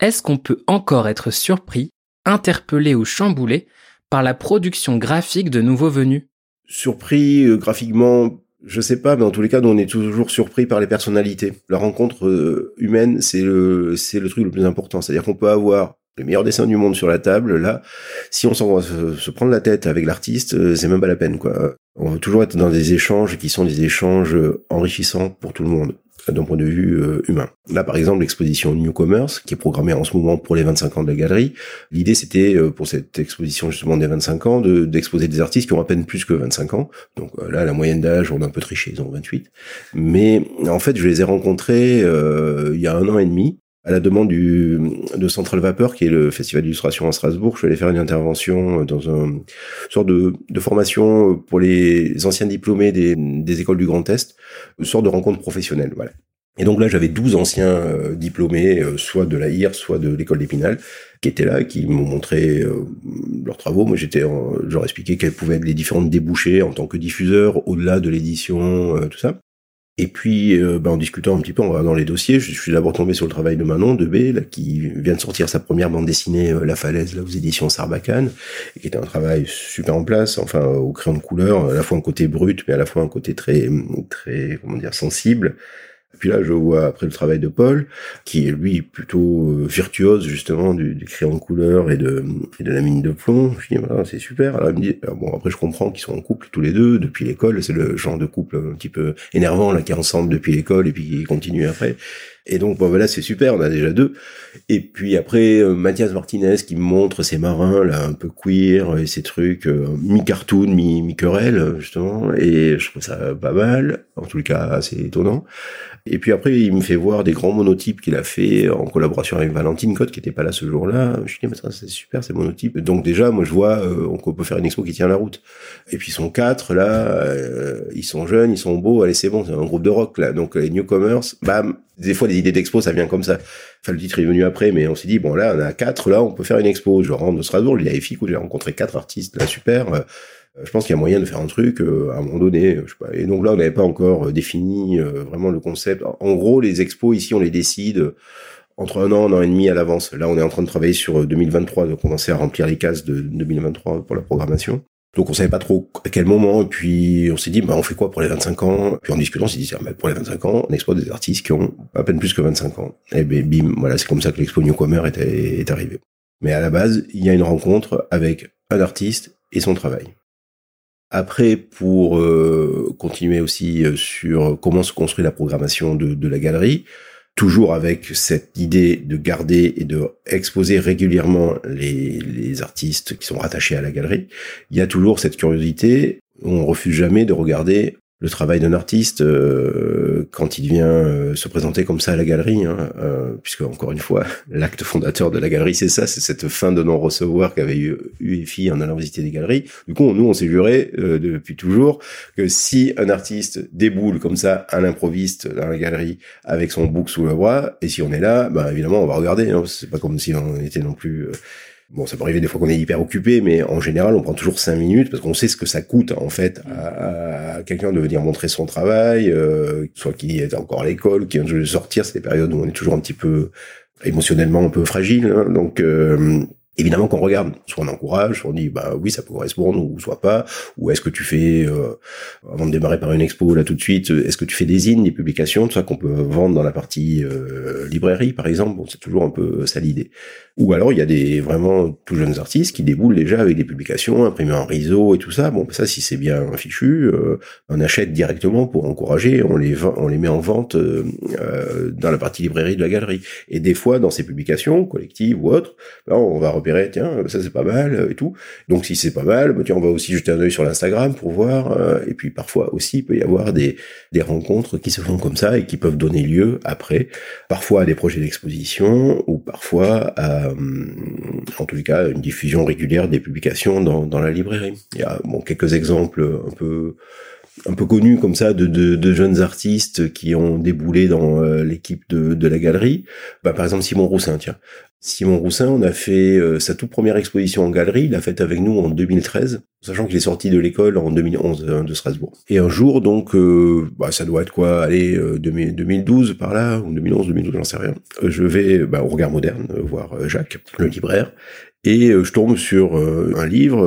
est-ce qu'on peut encore être surpris, interpellé ou chamboulé par la production graphique de nouveaux venus. Surpris euh, graphiquement, je sais pas, mais en tous les cas, on est toujours surpris par les personnalités. La rencontre euh, humaine, c'est le, c'est le truc le plus important. C'est-à-dire qu'on peut avoir le meilleur dessin du monde sur la table. Là, si on s'en va se, prendre la tête avec l'artiste, euh, c'est même pas la peine, quoi. On veut toujours être dans des échanges qui sont des échanges enrichissants pour tout le monde d'un point de vue euh, humain. Là, par exemple, l'exposition Newcomers, qui est programmée en ce moment pour les 25 ans de la galerie, l'idée c'était euh, pour cette exposition justement des 25 ans d'exposer des artistes qui ont à peine plus que 25 ans. Donc euh, là, la moyenne d'âge, on a un peu triché, ils ont 28. Mais en fait, je les ai rencontrés il y a un an et demi à la demande du, de Central Vapeur, qui est le festival d'illustration à Strasbourg, je suis allé faire une intervention dans un sorte de, de formation pour les anciens diplômés des, des écoles du Grand Est, une sorte de rencontre professionnelle, voilà. Et donc là, j'avais 12 anciens euh, diplômés, euh, soit de la IR, soit de l'école d'Épinal, qui étaient là, qui m'ont montré euh, leurs travaux. Moi, j'étais, leur expliquais quels pouvaient être les différentes débouchés en tant que diffuseur, au-delà de l'édition, tout ça. Et puis, euh, ben, en discutant un petit peu, dans les dossiers, je suis d'abord tombé sur le travail de Manon, de B, là, qui vient de sortir sa première bande dessinée, euh, La Falaise, là, aux éditions Sarbacane, et qui était un travail super en place, enfin, au crayon de couleur, à la fois un côté brut, mais à la fois un côté très, très, comment dire, sensible. Puis là, je vois après le travail de Paul, qui est lui plutôt euh, virtuose justement du, du, crayon couleur et de, et de la mine de plomb. Je dis voilà, c'est super. Alors, il me dit bon après je comprends qu'ils sont en couple tous les deux depuis l'école. C'est le genre de couple un petit peu énervant là qui est ensemble depuis l'école et puis qui continue après. Et donc bon voilà c'est super, on a déjà deux. Et puis après euh, Mathias Martinez qui me montre ses marins là un peu queer et ces trucs euh, mi cartoon mi mi querelle justement et je trouve ça pas mal en tout cas assez étonnant. Et puis après, il me fait voir des grands monotypes qu'il a fait en collaboration avec Valentine Cotte, qui était pas là ce jour-là. Je dis, mais c'est super, ces monotypes. Donc déjà, moi, je vois euh, qu'on peut faire une expo qui tient la route. Et puis, ils sont quatre, là, euh, ils sont jeunes, ils sont beaux, allez, c'est bon, c'est un groupe de rock, là. Donc, les newcomers, bam, des fois, des idées d'expo, ça vient comme ça. Enfin, le titre est venu après, mais on s'est dit, bon, là, on a quatre, là, on peut faire une expo. Je rentre de Strasbourg, il y a EFIC où j'ai rencontré quatre artistes, là, super. Euh, je pense qu'il y a moyen de faire un truc euh, à un moment donné. Je sais pas. Et donc là, on n'avait pas encore euh, défini vraiment le concept. En gros, les expos ici, on les décide entre un an, un an et demi à l'avance. Là, on est en train de travailler sur 2023, de commencer à remplir les cases de 2023 pour la programmation. Donc on savait pas trop à quel moment, et puis on s'est dit, bah, on fait quoi pour les 25 ans? Puis en discutant, on s'est dit, bah, pour les 25 ans, on expose des artistes qui ont à peine plus que 25 ans. Et ben, bim, voilà, c'est comme ça que l'expo Newcomer est, est arrivé. Mais à la base, il y a une rencontre avec un artiste et son travail. Après, pour euh, continuer aussi euh, sur comment se construit la programmation de, la galerie, toujours avec cette idée de garder et de exposer régulièrement les, artistes qui sont rattachés à la galerie, il y a toujours cette curiosité. On refuse jamais de regarder le travail d'un artiste euh, quand il vient euh, se présenter comme ça à la galerie, hein, euh, puisque encore une fois, l'acte fondateur de la galerie, c'est ça, c'est cette fin de non-recevoir qu'avait eu UEFI en allant visiter des galeries. Du coup, nous, on s'est juré depuis toujours que si un artiste déboule comme ça à l'improviste dans la galerie avec son bouc sous le bras, et si on est là, bah évidemment, on va regarder. Hein, c'est pas comme si on était non plus Bon, ça peut arriver des fois qu'on est hyper occupé, mais en général, on prend toujours cinq minutes parce qu'on sait ce que ça coûte en fait à, quelqu'un de venir montrer son travail, euh, soit qu'il est encore à l'école, qui vient de sortir. C'est des périodes où on est toujours un petit peu émotionnellement un peu fragile. Hein, donc euh, Évidemment qu'on regarde, soit on encourage, soit on dit bah oui ça peut correspondre ou soit pas, ou est-ce que tu fais euh, avant de démarrer par une expo là tout de suite, est-ce que tu fais des in, des publications, tout ça qu'on peut vendre dans la partie euh, librairie par exemple, bon c'est toujours un peu ça l'idée. Ou alors il y a des vraiment tout jeunes artistes qui déboulent déjà avec des publications imprimées en réseau et tout ça. Bon, ça si c'est bien fichu, euh, on achète directement pour encourager, on les on les met en vente euh, euh, dans la partie librairie de la galerie. Et des fois dans ces publications collectives ou autres, ben, on va tiens ça c'est pas mal et tout. Donc si c'est pas mal, ben, tiens on va aussi jeter un œil sur l'Instagram pour voir. et puis parfois aussi il peut y avoir des des rencontres qui se font comme ça et qui peuvent donner lieu après, parfois à des projets d'exposition ou parfois à euh, en les cas, une diffusion régulière des publications dans, dans la librairie. Il y a bon, quelques exemples un peu un peu connus comme ça de, de, de jeunes artistes qui ont déboulé dans euh, l'équipe de, de la galerie. Bah, par exemple Simon Roussin, tiens. Simon Roussin, on a fait euh, sa toute première exposition en galerie, il l'a faite avec nous en 2013. sachant qu'il est sorti de l'école en 2011 hein, de Strasbourg. Et un jour, donc, euh, bah, ça doit être quoi, allez, 2012 par là, ou 2011, 2012, j'en sais rien. Je vais bah, au Regard Moderne voir Jacques, le libraire, et je tombe sur un livre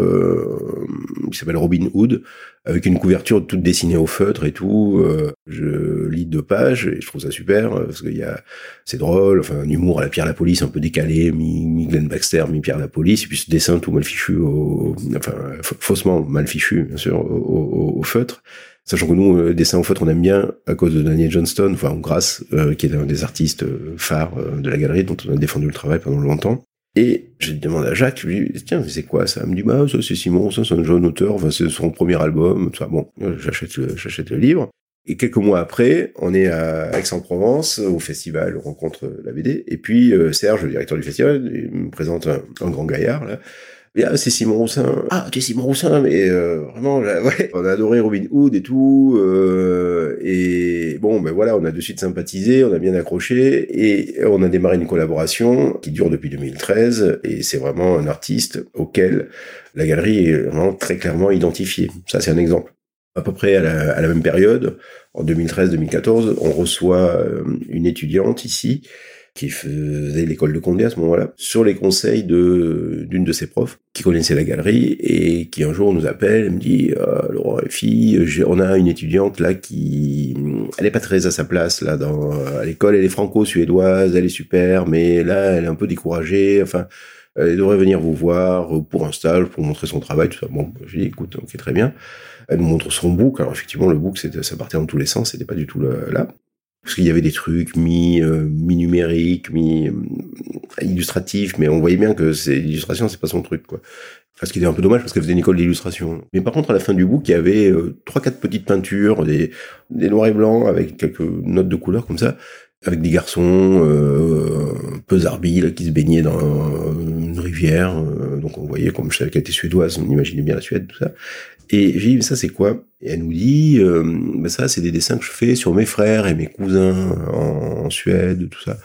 qui s'appelle Robin Hood, avec une couverture toute dessinée au feutre et tout. Euh, je lis deux pages et je trouve ça super euh, parce qu'il y a, c'est drôle, enfin un humour à la Pierre la Police un peu décalé, mi, mi Glenn Baxter, mi Pierre la Police, et puis ce dessin tout mal fichu, au, enfin faussement mal fichu bien sûr au, au, feutre. Sachant que nous, dessin au feutre, on aime bien à cause de Daniel Johnston, enfin grâce, euh, qui est un des artistes phares de la galerie dont on a défendu le travail pendant longtemps. Et j'ai demandé à Jacques, je lui dis, tiens, c'est quoi ça? Il me dit, bah, ça c'est Simon, ça c'est un jeune auteur, enfin, c'est son premier album, ça. Bon, j'achète le, j'achète le livre. Et quelques mois après, on est à Aix-en-Provence, au festival Rencontre la BD. Et puis, euh, Serge, le directeur du festival, il me présente un, un grand gaillard, là, ah, c'est Simon Roussin. Ah, es Simon Roussin, mais euh, vraiment, ouais, on a adoré Robin Hood et tout. Euh, et bon, ben voilà, on a de suite sympathisé, on a bien accroché, et on a démarré une collaboration qui dure depuis 2013. Et c'est vraiment un artiste auquel la galerie est vraiment très clairement identifiée. Ça, c'est un exemple. À peu près à la, à la même période, en 2013-2014, on reçoit euh, une étudiante ici qui faisait l'école de Condé à ce moment-là, sur les conseils d'une de ses profs qui connaissait la galerie et qui un jour nous appelle et me dit euh, Laurent fille, on a une étudiante là qui elle est pas très à sa place là dans à l'école, elle est franco-suédoise, elle est super, mais là elle est un peu découragée, enfin elle devrait venir vous voir pour un stage, pour montrer son travail, tout ça. Bon, je dis écoute, ok, très bien. Elle nous montre son book. Alors effectivement, le book, ça partait dans tous les sens, c'était pas du tout là parce qu'il y avait des trucs mi euh, mi numériques, mi euh, illustratifs, mais on voyait bien que c'est l'illustration, c'est pas son truc quoi. Ce qui était un peu dommage parce qu'elle faisait une école d'illustration. Mais par contre, à la fin du book, il y avait euh, trois quatre petites peintures, des des noirs et blancs avec quelques notes de couleur comme ça, avec des garçons euh, peu zarbi qui se baignaient dans une rivière. donc on voyait, comme je savais qu'elle était suédoise, on imaginait bien la Suède, tout ça. Et j'ai dit, mais ça c'est quoi? Et elle nous dit, euh, bah, ça c'est des dessins que je fais sur mes frères et mes cousins en, Suède, tout ça.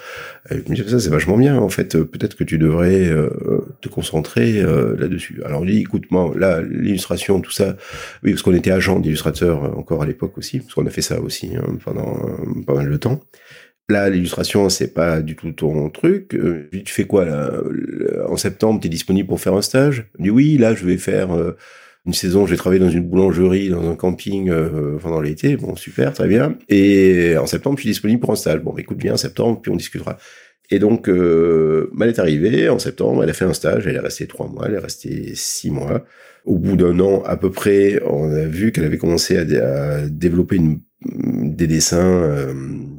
Et je me dis, ça c'est vachement bien, en fait, peut-être que tu devrais euh, te concentrer euh, là-dessus. Alors je dis, écoute, moi, là, l'illustration, tout ça, oui, parce qu'on était agent d'illustrateur euh, encore à l'époque aussi, parce qu'on a fait ça aussi hein, pendant pas mal de temps. Là, l'illustration, c'est pas du tout ton truc. tu fais quoi là En septembre, tu es disponible pour faire un stage? Je dis oui, là, je vais faire une saison, j'ai travaillé dans une boulangerie, dans un camping euh, pendant l'été. Bon, super, très bien. Et en septembre, je suis disponible pour un stage. Bon, écoute bien, en septembre, puis on discutera. Et donc, euh, elle est arrivée en septembre, elle a fait un stage, elle est restée trois mois, elle est restée six mois. Au bout d'un an à peu près, on a vu qu'elle avait commencé à, développer une, des dessins euh,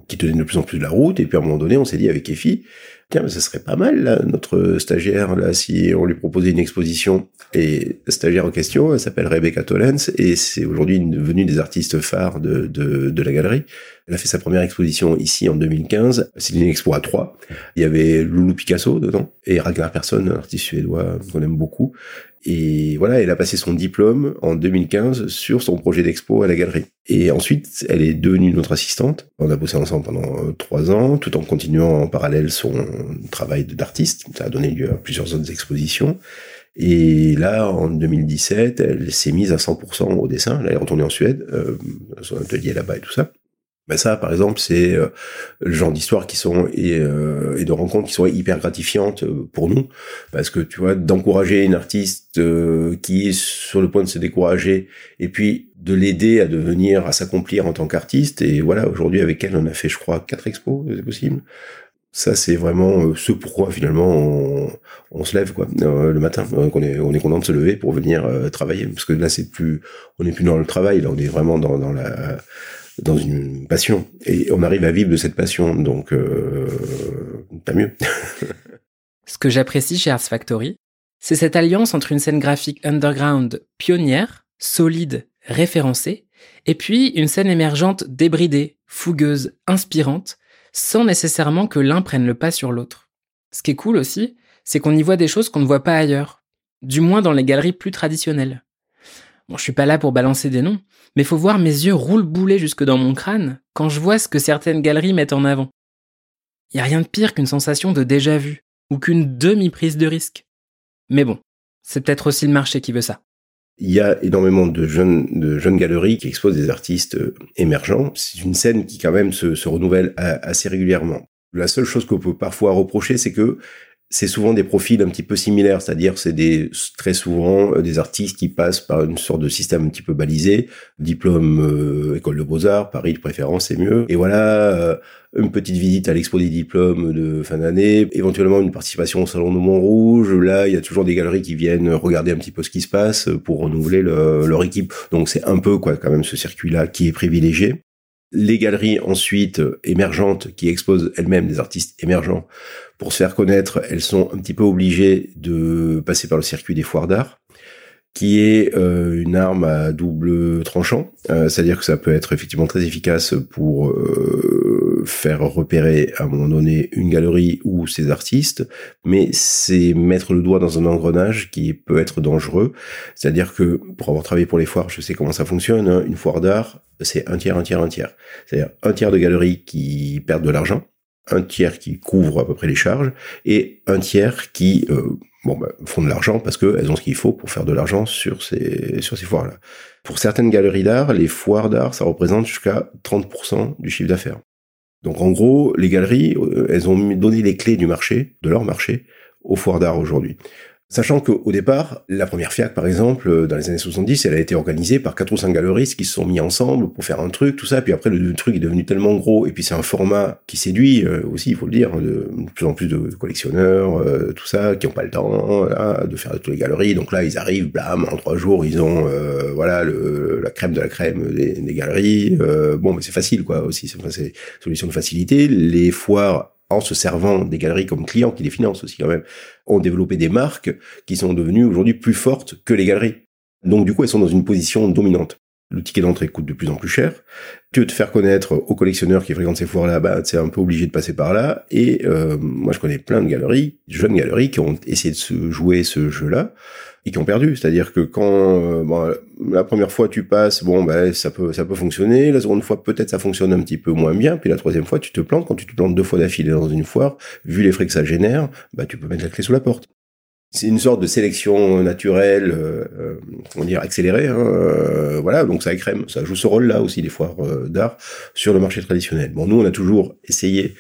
qui tenaient de plus en plus de la route. Et puis à un moment donné, on s'est dit avec Effie, tiens, mais ça serait pas mal, là, notre stagiaire, là, si on lui proposait une exposition. Et la stagiaire en question, elle s'appelle Rebecca Tollens, et c'est aujourd'hui devenue des artistes phares de, de, de, la galerie. Elle a fait sa première exposition ici en 2015. C'est une expo à trois. Il y avait Loulou Picasso dedans, et Ragnar Persson, un artiste suédois qu'on aime beaucoup. Et voilà, elle a passé son diplôme en 2015 sur son projet d'expo à la galerie. Et ensuite, elle est devenue notre assistante. On a bossé ensemble pendant euh, trois ans, tout en continuant en parallèle son travail d'artiste. Ça a donné lieu à plusieurs autres expositions. Et là, en 2017, elle s'est mise à 100% au dessin. Elle est retournée en Suède, euh, son atelier là-bas et tout ça. Ben ça, par exemple, c'est euh, le genre d'histoires qui sont et, euh, et, de rencontres qui sont hyper gratifiantes euh, pour nous, parce que tu vois, d'encourager une artiste qui est sur le point de se décourager, et puis de l'aider à devenir, à s'accomplir en tant qu'artiste. Et voilà, aujourd'hui avec elle, on a fait, je crois, quatre expos, c'est possible. Ça, c'est vraiment ce pourquoi finalement on, on se lève quoi le matin, qu'on est on est content de se lever pour venir travailler, parce que là c'est plus, on n'est plus dans le travail, là on est vraiment dans, dans la dans une passion. Et on arrive à vivre de cette passion, donc euh, mieux. Ce que j'apprécie chez Ars Factory, c'est cette alliance entre une scène graphique underground pionnière, solide, référencée, et puis une scène émergente débridée, fougueuse, inspirante, sans nécessairement que l'un prenne le pas sur l'autre. Ce qui est cool aussi, c'est qu'on y voit des choses qu'on ne voit pas ailleurs, du moins dans les galeries plus traditionnelles. Bon, je suis pas là pour balancer des noms, mais faut voir mes yeux roule bouler jusque dans mon crâne quand je vois ce que certaines galeries mettent en avant. Y a rien de pire qu'une sensation de déjà vu, ou qu'une demi-prise de risque. Mais bon, c'est peut-être aussi le marché qui veut ça. Il y a énormément de jeunes, galeries qui exposent des artistes euh, émergents. C'est une scène qui quand même se, se renouvelle assez régulièrement. La seule chose qu'on peut parfois reprocher, c'est que c'est souvent des profils un petit peu similaires, c'est-à-dire c'est des très souvent euh, des artistes qui passent par une sorte de système un petit peu balisé, diplôme euh, école de beaux-arts, Paris de préférence c'est mieux. Et voilà euh, une petite visite à l'expo des diplômes de fin d'année, éventuellement une participation au salon de Montrouge. Là, il y a toujours des galeries qui viennent regarder un petit peu ce qui se passe pour renouveler leur équipe. Donc c'est un peu quoi quand même ce circuit-là qui est privilégié. Les galeries ensuite émergentes qui exposent elles-mêmes des artistes émergents. Pour se faire connaître, elles sont un petit peu obligées de passer par le circuit des foires d'art, qui est euh, une arme à double tranchant, euh, c'est-à-dire que ça peut être effectivement très efficace pour euh, faire repérer à un moment donné une galerie ou ses artistes, mais c'est mettre le doigt dans un engrenage qui peut être dangereux, c'est-à-dire que pour avoir travaillé pour les foires, je sais comment ça fonctionne, hein. une foire d'art, c'est un tiers, un tiers, un tiers, c'est-à-dire un tiers de galeries qui perdent de l'argent, un tiers qui couvre à peu près les charges et un tiers qui euh, bon, bah, font de l'argent parce qu'elles ont ce qu'il faut pour faire de l'argent sur ces, sur ces foires-là. Pour certaines galeries d'art, les foires d'art, ça représente jusqu'à 30% du chiffre d'affaires. Donc en gros, les galeries, euh, elles ont donné les clés du marché, de leur marché, aux foires d'art aujourd'hui. Sachant qu'au départ, la première FIAC, par exemple, euh, dans les années 70, elle a été organisée par quatre ou cinq galeristes qui se sont mis ensemble pour faire un truc, tout ça. Puis après, le, truc est devenu tellement gros, et puis c'est un format qui séduit euh, aussi, il faut le dire, de, plus en plus de collectionneurs, euh, tout ça, qui n'ont pas le temps de faire toutes les galeries. Donc là, ils arrivent, blam, en trois jours, ils ont voilà le, la crème de la crème des, galeries. bon, mais c'est facile, quoi, aussi. C'est une solution de facilité. Les foires en se servant des galeries comme clients qui les financent aussi quand même, ont développé des marques qui sont devenues aujourd'hui plus fortes que les galeries. Donc du coup, elles sont dans une position dominante. Le ticket d'entrée coûte de plus en plus cher. Tu veux te faire connaître aux collectionneurs qui fréquentent ces foires-là, bah, c'est un peu obligé de passer par là. Et euh, moi, je connais plein de galeries, jeunes galeries, qui ont essayé de se jouer ce jeu-là et qui ont perdu. C'est-à-dire que quand euh, la première fois tu passes, bon ben ça peut ça peut fonctionner. La seconde fois peut-être ça fonctionne un petit peu moins bien. Puis la troisième fois tu te plantes. Quand tu te plantes deux fois d'affilée dans une foire, vu les frais que ça génère, bah tu peux mettre la clé sous la porte. C'est une sorte de sélection naturelle, euh, euh comment dire, accélérée. Hein, euh, voilà, donc ça écrème, ça joue ce rôle-là aussi des foires d'art sur le marché traditionnel. Bon, nous on a toujours essayé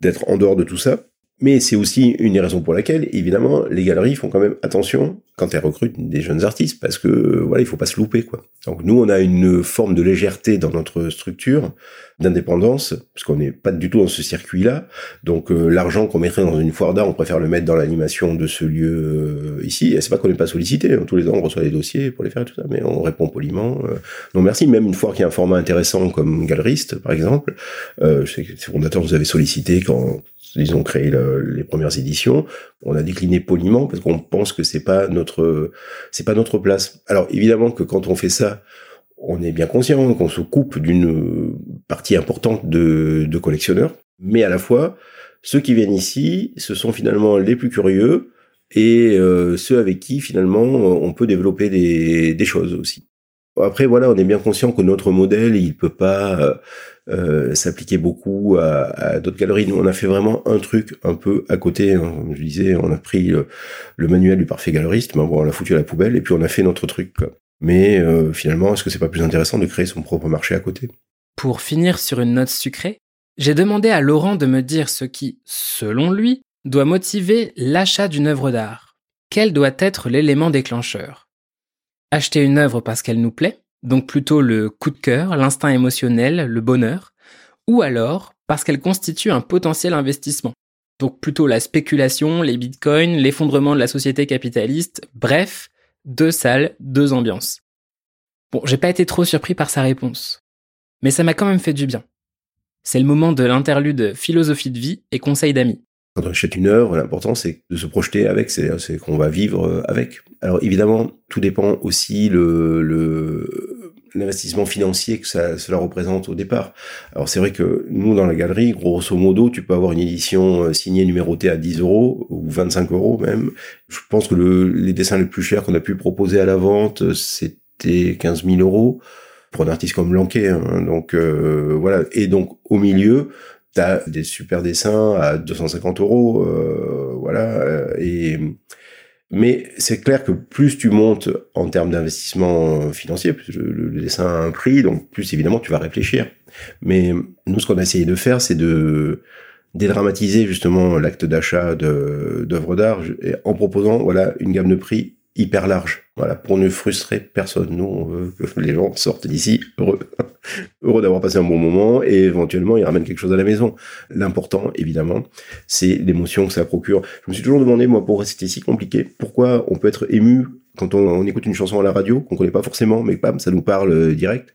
d'être en dehors de tout ça. Mais c'est aussi une des raisons pour laquelle, évidemment, les galeries font quand même attention quand elles recrutent des jeunes artistes, parce que voilà, il faut pas se louper, quoi. Donc nous, on a une forme de légèreté dans notre structure, d'indépendance, parce qu'on n'est pas du tout dans ce circuit-là. Donc euh, l'argent qu'on mettrait dans une foire d'art, on préfère le mettre dans l'animation de ce lieu euh, ici. Et c'est pas qu'on n'est pas sollicité. Hein. Tous les ans, on reçoit des dossiers pour les faire et tout ça, mais on répond poliment. Euh. Non, merci. Même une foire qui a un format intéressant comme galeriste, par exemple. je sais que les fondateurs vous avez sollicité quand ils ont créé les premières éditions. On a décliné poliment parce qu'on pense que c'est pas notre, c'est pas notre place. Alors évidemment que quand on fait ça, on est bien conscient qu'on se coupe d'une partie importante de, collectionneurs, mais à la fois, ceux qui viennent ici, ce sont finalement les plus curieux et euh, ceux avec qui finalement on peut développer des, des choses aussi. Après voilà, on est bien conscient que notre modèle, il peut pas euh, s'appliquer beaucoup à, à d'autres galeries. Nous, on a fait vraiment un truc un peu à côté. Je disais, on a pris le, manuel du parfait galeriste, mais bon, on l'a foutu à la poubelle et puis on a fait notre truc. Mais euh, finalement, est-ce que c'est pas plus intéressant de créer son propre marché à côté? Pour finir sur une note sucrée, j'ai demandé à Laurent de me dire ce qui, selon lui, doit motiver l'achat d'une œuvre d'art. Quel doit être l'élément déclencheur? Acheter une œuvre parce qu'elle nous plaît, donc plutôt le coup de cœur, l'instinct émotionnel, le bonheur, ou alors parce qu'elle constitue un potentiel investissement. Donc plutôt la spéculation, les bitcoins, l'effondrement de la société capitaliste, bref, deux salles, deux ambiances. Bon, j'ai pas été trop surpris par sa réponse. Mais ça m'a quand même fait du bien. C'est le moment de l'interlude philosophie de vie et conseil d'amis. Quand on achète une œuvre, l'important c'est de se projeter avec, c'est qu'on va vivre euh, avec. Alors évidemment, tout dépend aussi le, le l'investissement financier que ça, cela représente au départ. Alors c'est vrai que nous dans la galerie, grosso modo, tu peux avoir une édition euh, signée numérotée à 10 euros ou 25 euros même. Je pense que le, les dessins les plus chers qu'on a pu proposer à la vente, c'était 15 000 euros pour un artiste comme Lanquet. Hein. Donc euh, voilà. Et donc au milieu, t'as des super dessins à 250 euros, euh, voilà. Et Mais c'est clair que plus tu montes en termes d'investissement financier, plus le, dessin a un prix, donc plus évidemment tu vas réfléchir. Mais nous, ce qu'on a essayé de faire, c'est de dédramatiser justement l'acte d'achat d'œuvres d'art en proposant voilà une gamme de prix hyper large. Voilà, pour ne frustrer personne. Nous, on veut que les gens sortent d'ici heureux. D'avoir passé un bon moment et éventuellement ils ramènent quelque chose à la maison. L'important, évidemment, c'est l'émotion que ça procure. Je me suis toujours demandé, moi, pourquoi c'était si compliqué. Pourquoi on peut être ému quand on, écoute une chanson à la radio, qu'on connaît pas forcément, mais bam, ça nous parle euh, direct.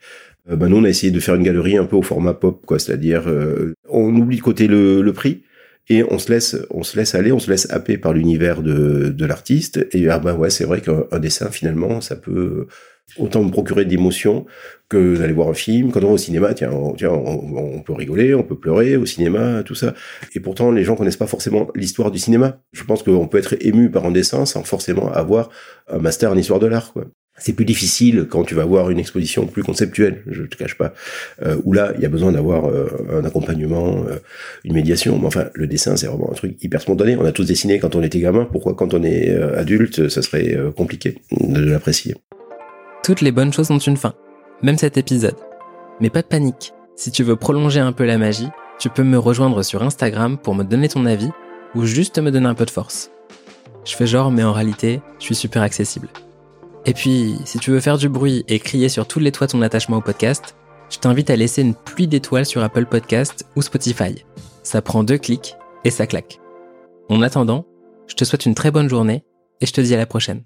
Euh, ben nous, on a essayé de faire une galerie un peu au format pop, quoi. C'est-à-dire, euh, on oublie de côté le, le prix et on se laisse on se laisse aller on se laisse happer par l'univers de, de l'artiste et ah ben ouais c'est vrai qu'un dessin finalement ça peut autant me procurer d'émotions que d'aller voir un film quand on va au cinéma tiens on, tiens on, peut rigoler on peut pleurer au cinéma tout ça et pourtant les gens connaissent pas forcément l'histoire du cinéma je pense qu'on peut être ému par un dessin sans forcément avoir un master en histoire de l'art quoi c'est plus difficile quand tu vas voir une exposition plus conceptuelle, je te cache pas, euh, où là il y a besoin d'avoir euh, un accompagnement, euh, une médiation. Mais enfin, le dessin c'est vraiment un truc hyper spontané. On a tous dessiné quand on était gamin. Pourquoi quand on est adulte, ça serait compliqué de l'apprécier? Toutes les bonnes choses ont une fin, même cet épisode. Mais pas de panique. Si tu veux prolonger un peu la magie, tu peux me rejoindre sur Instagram pour me donner ton avis ou juste me donner un peu de force. Je fais genre, mais en réalité, je suis super accessible. Et puis, si tu veux faire du bruit et crier sur tous les toits ton attachement au podcast, je t'invite à laisser une pluie d'étoiles sur Apple Podcast ou Spotify. Ça prend deux clics et ça claque. En attendant, je te souhaite une très bonne journée et je te dis à la prochaine.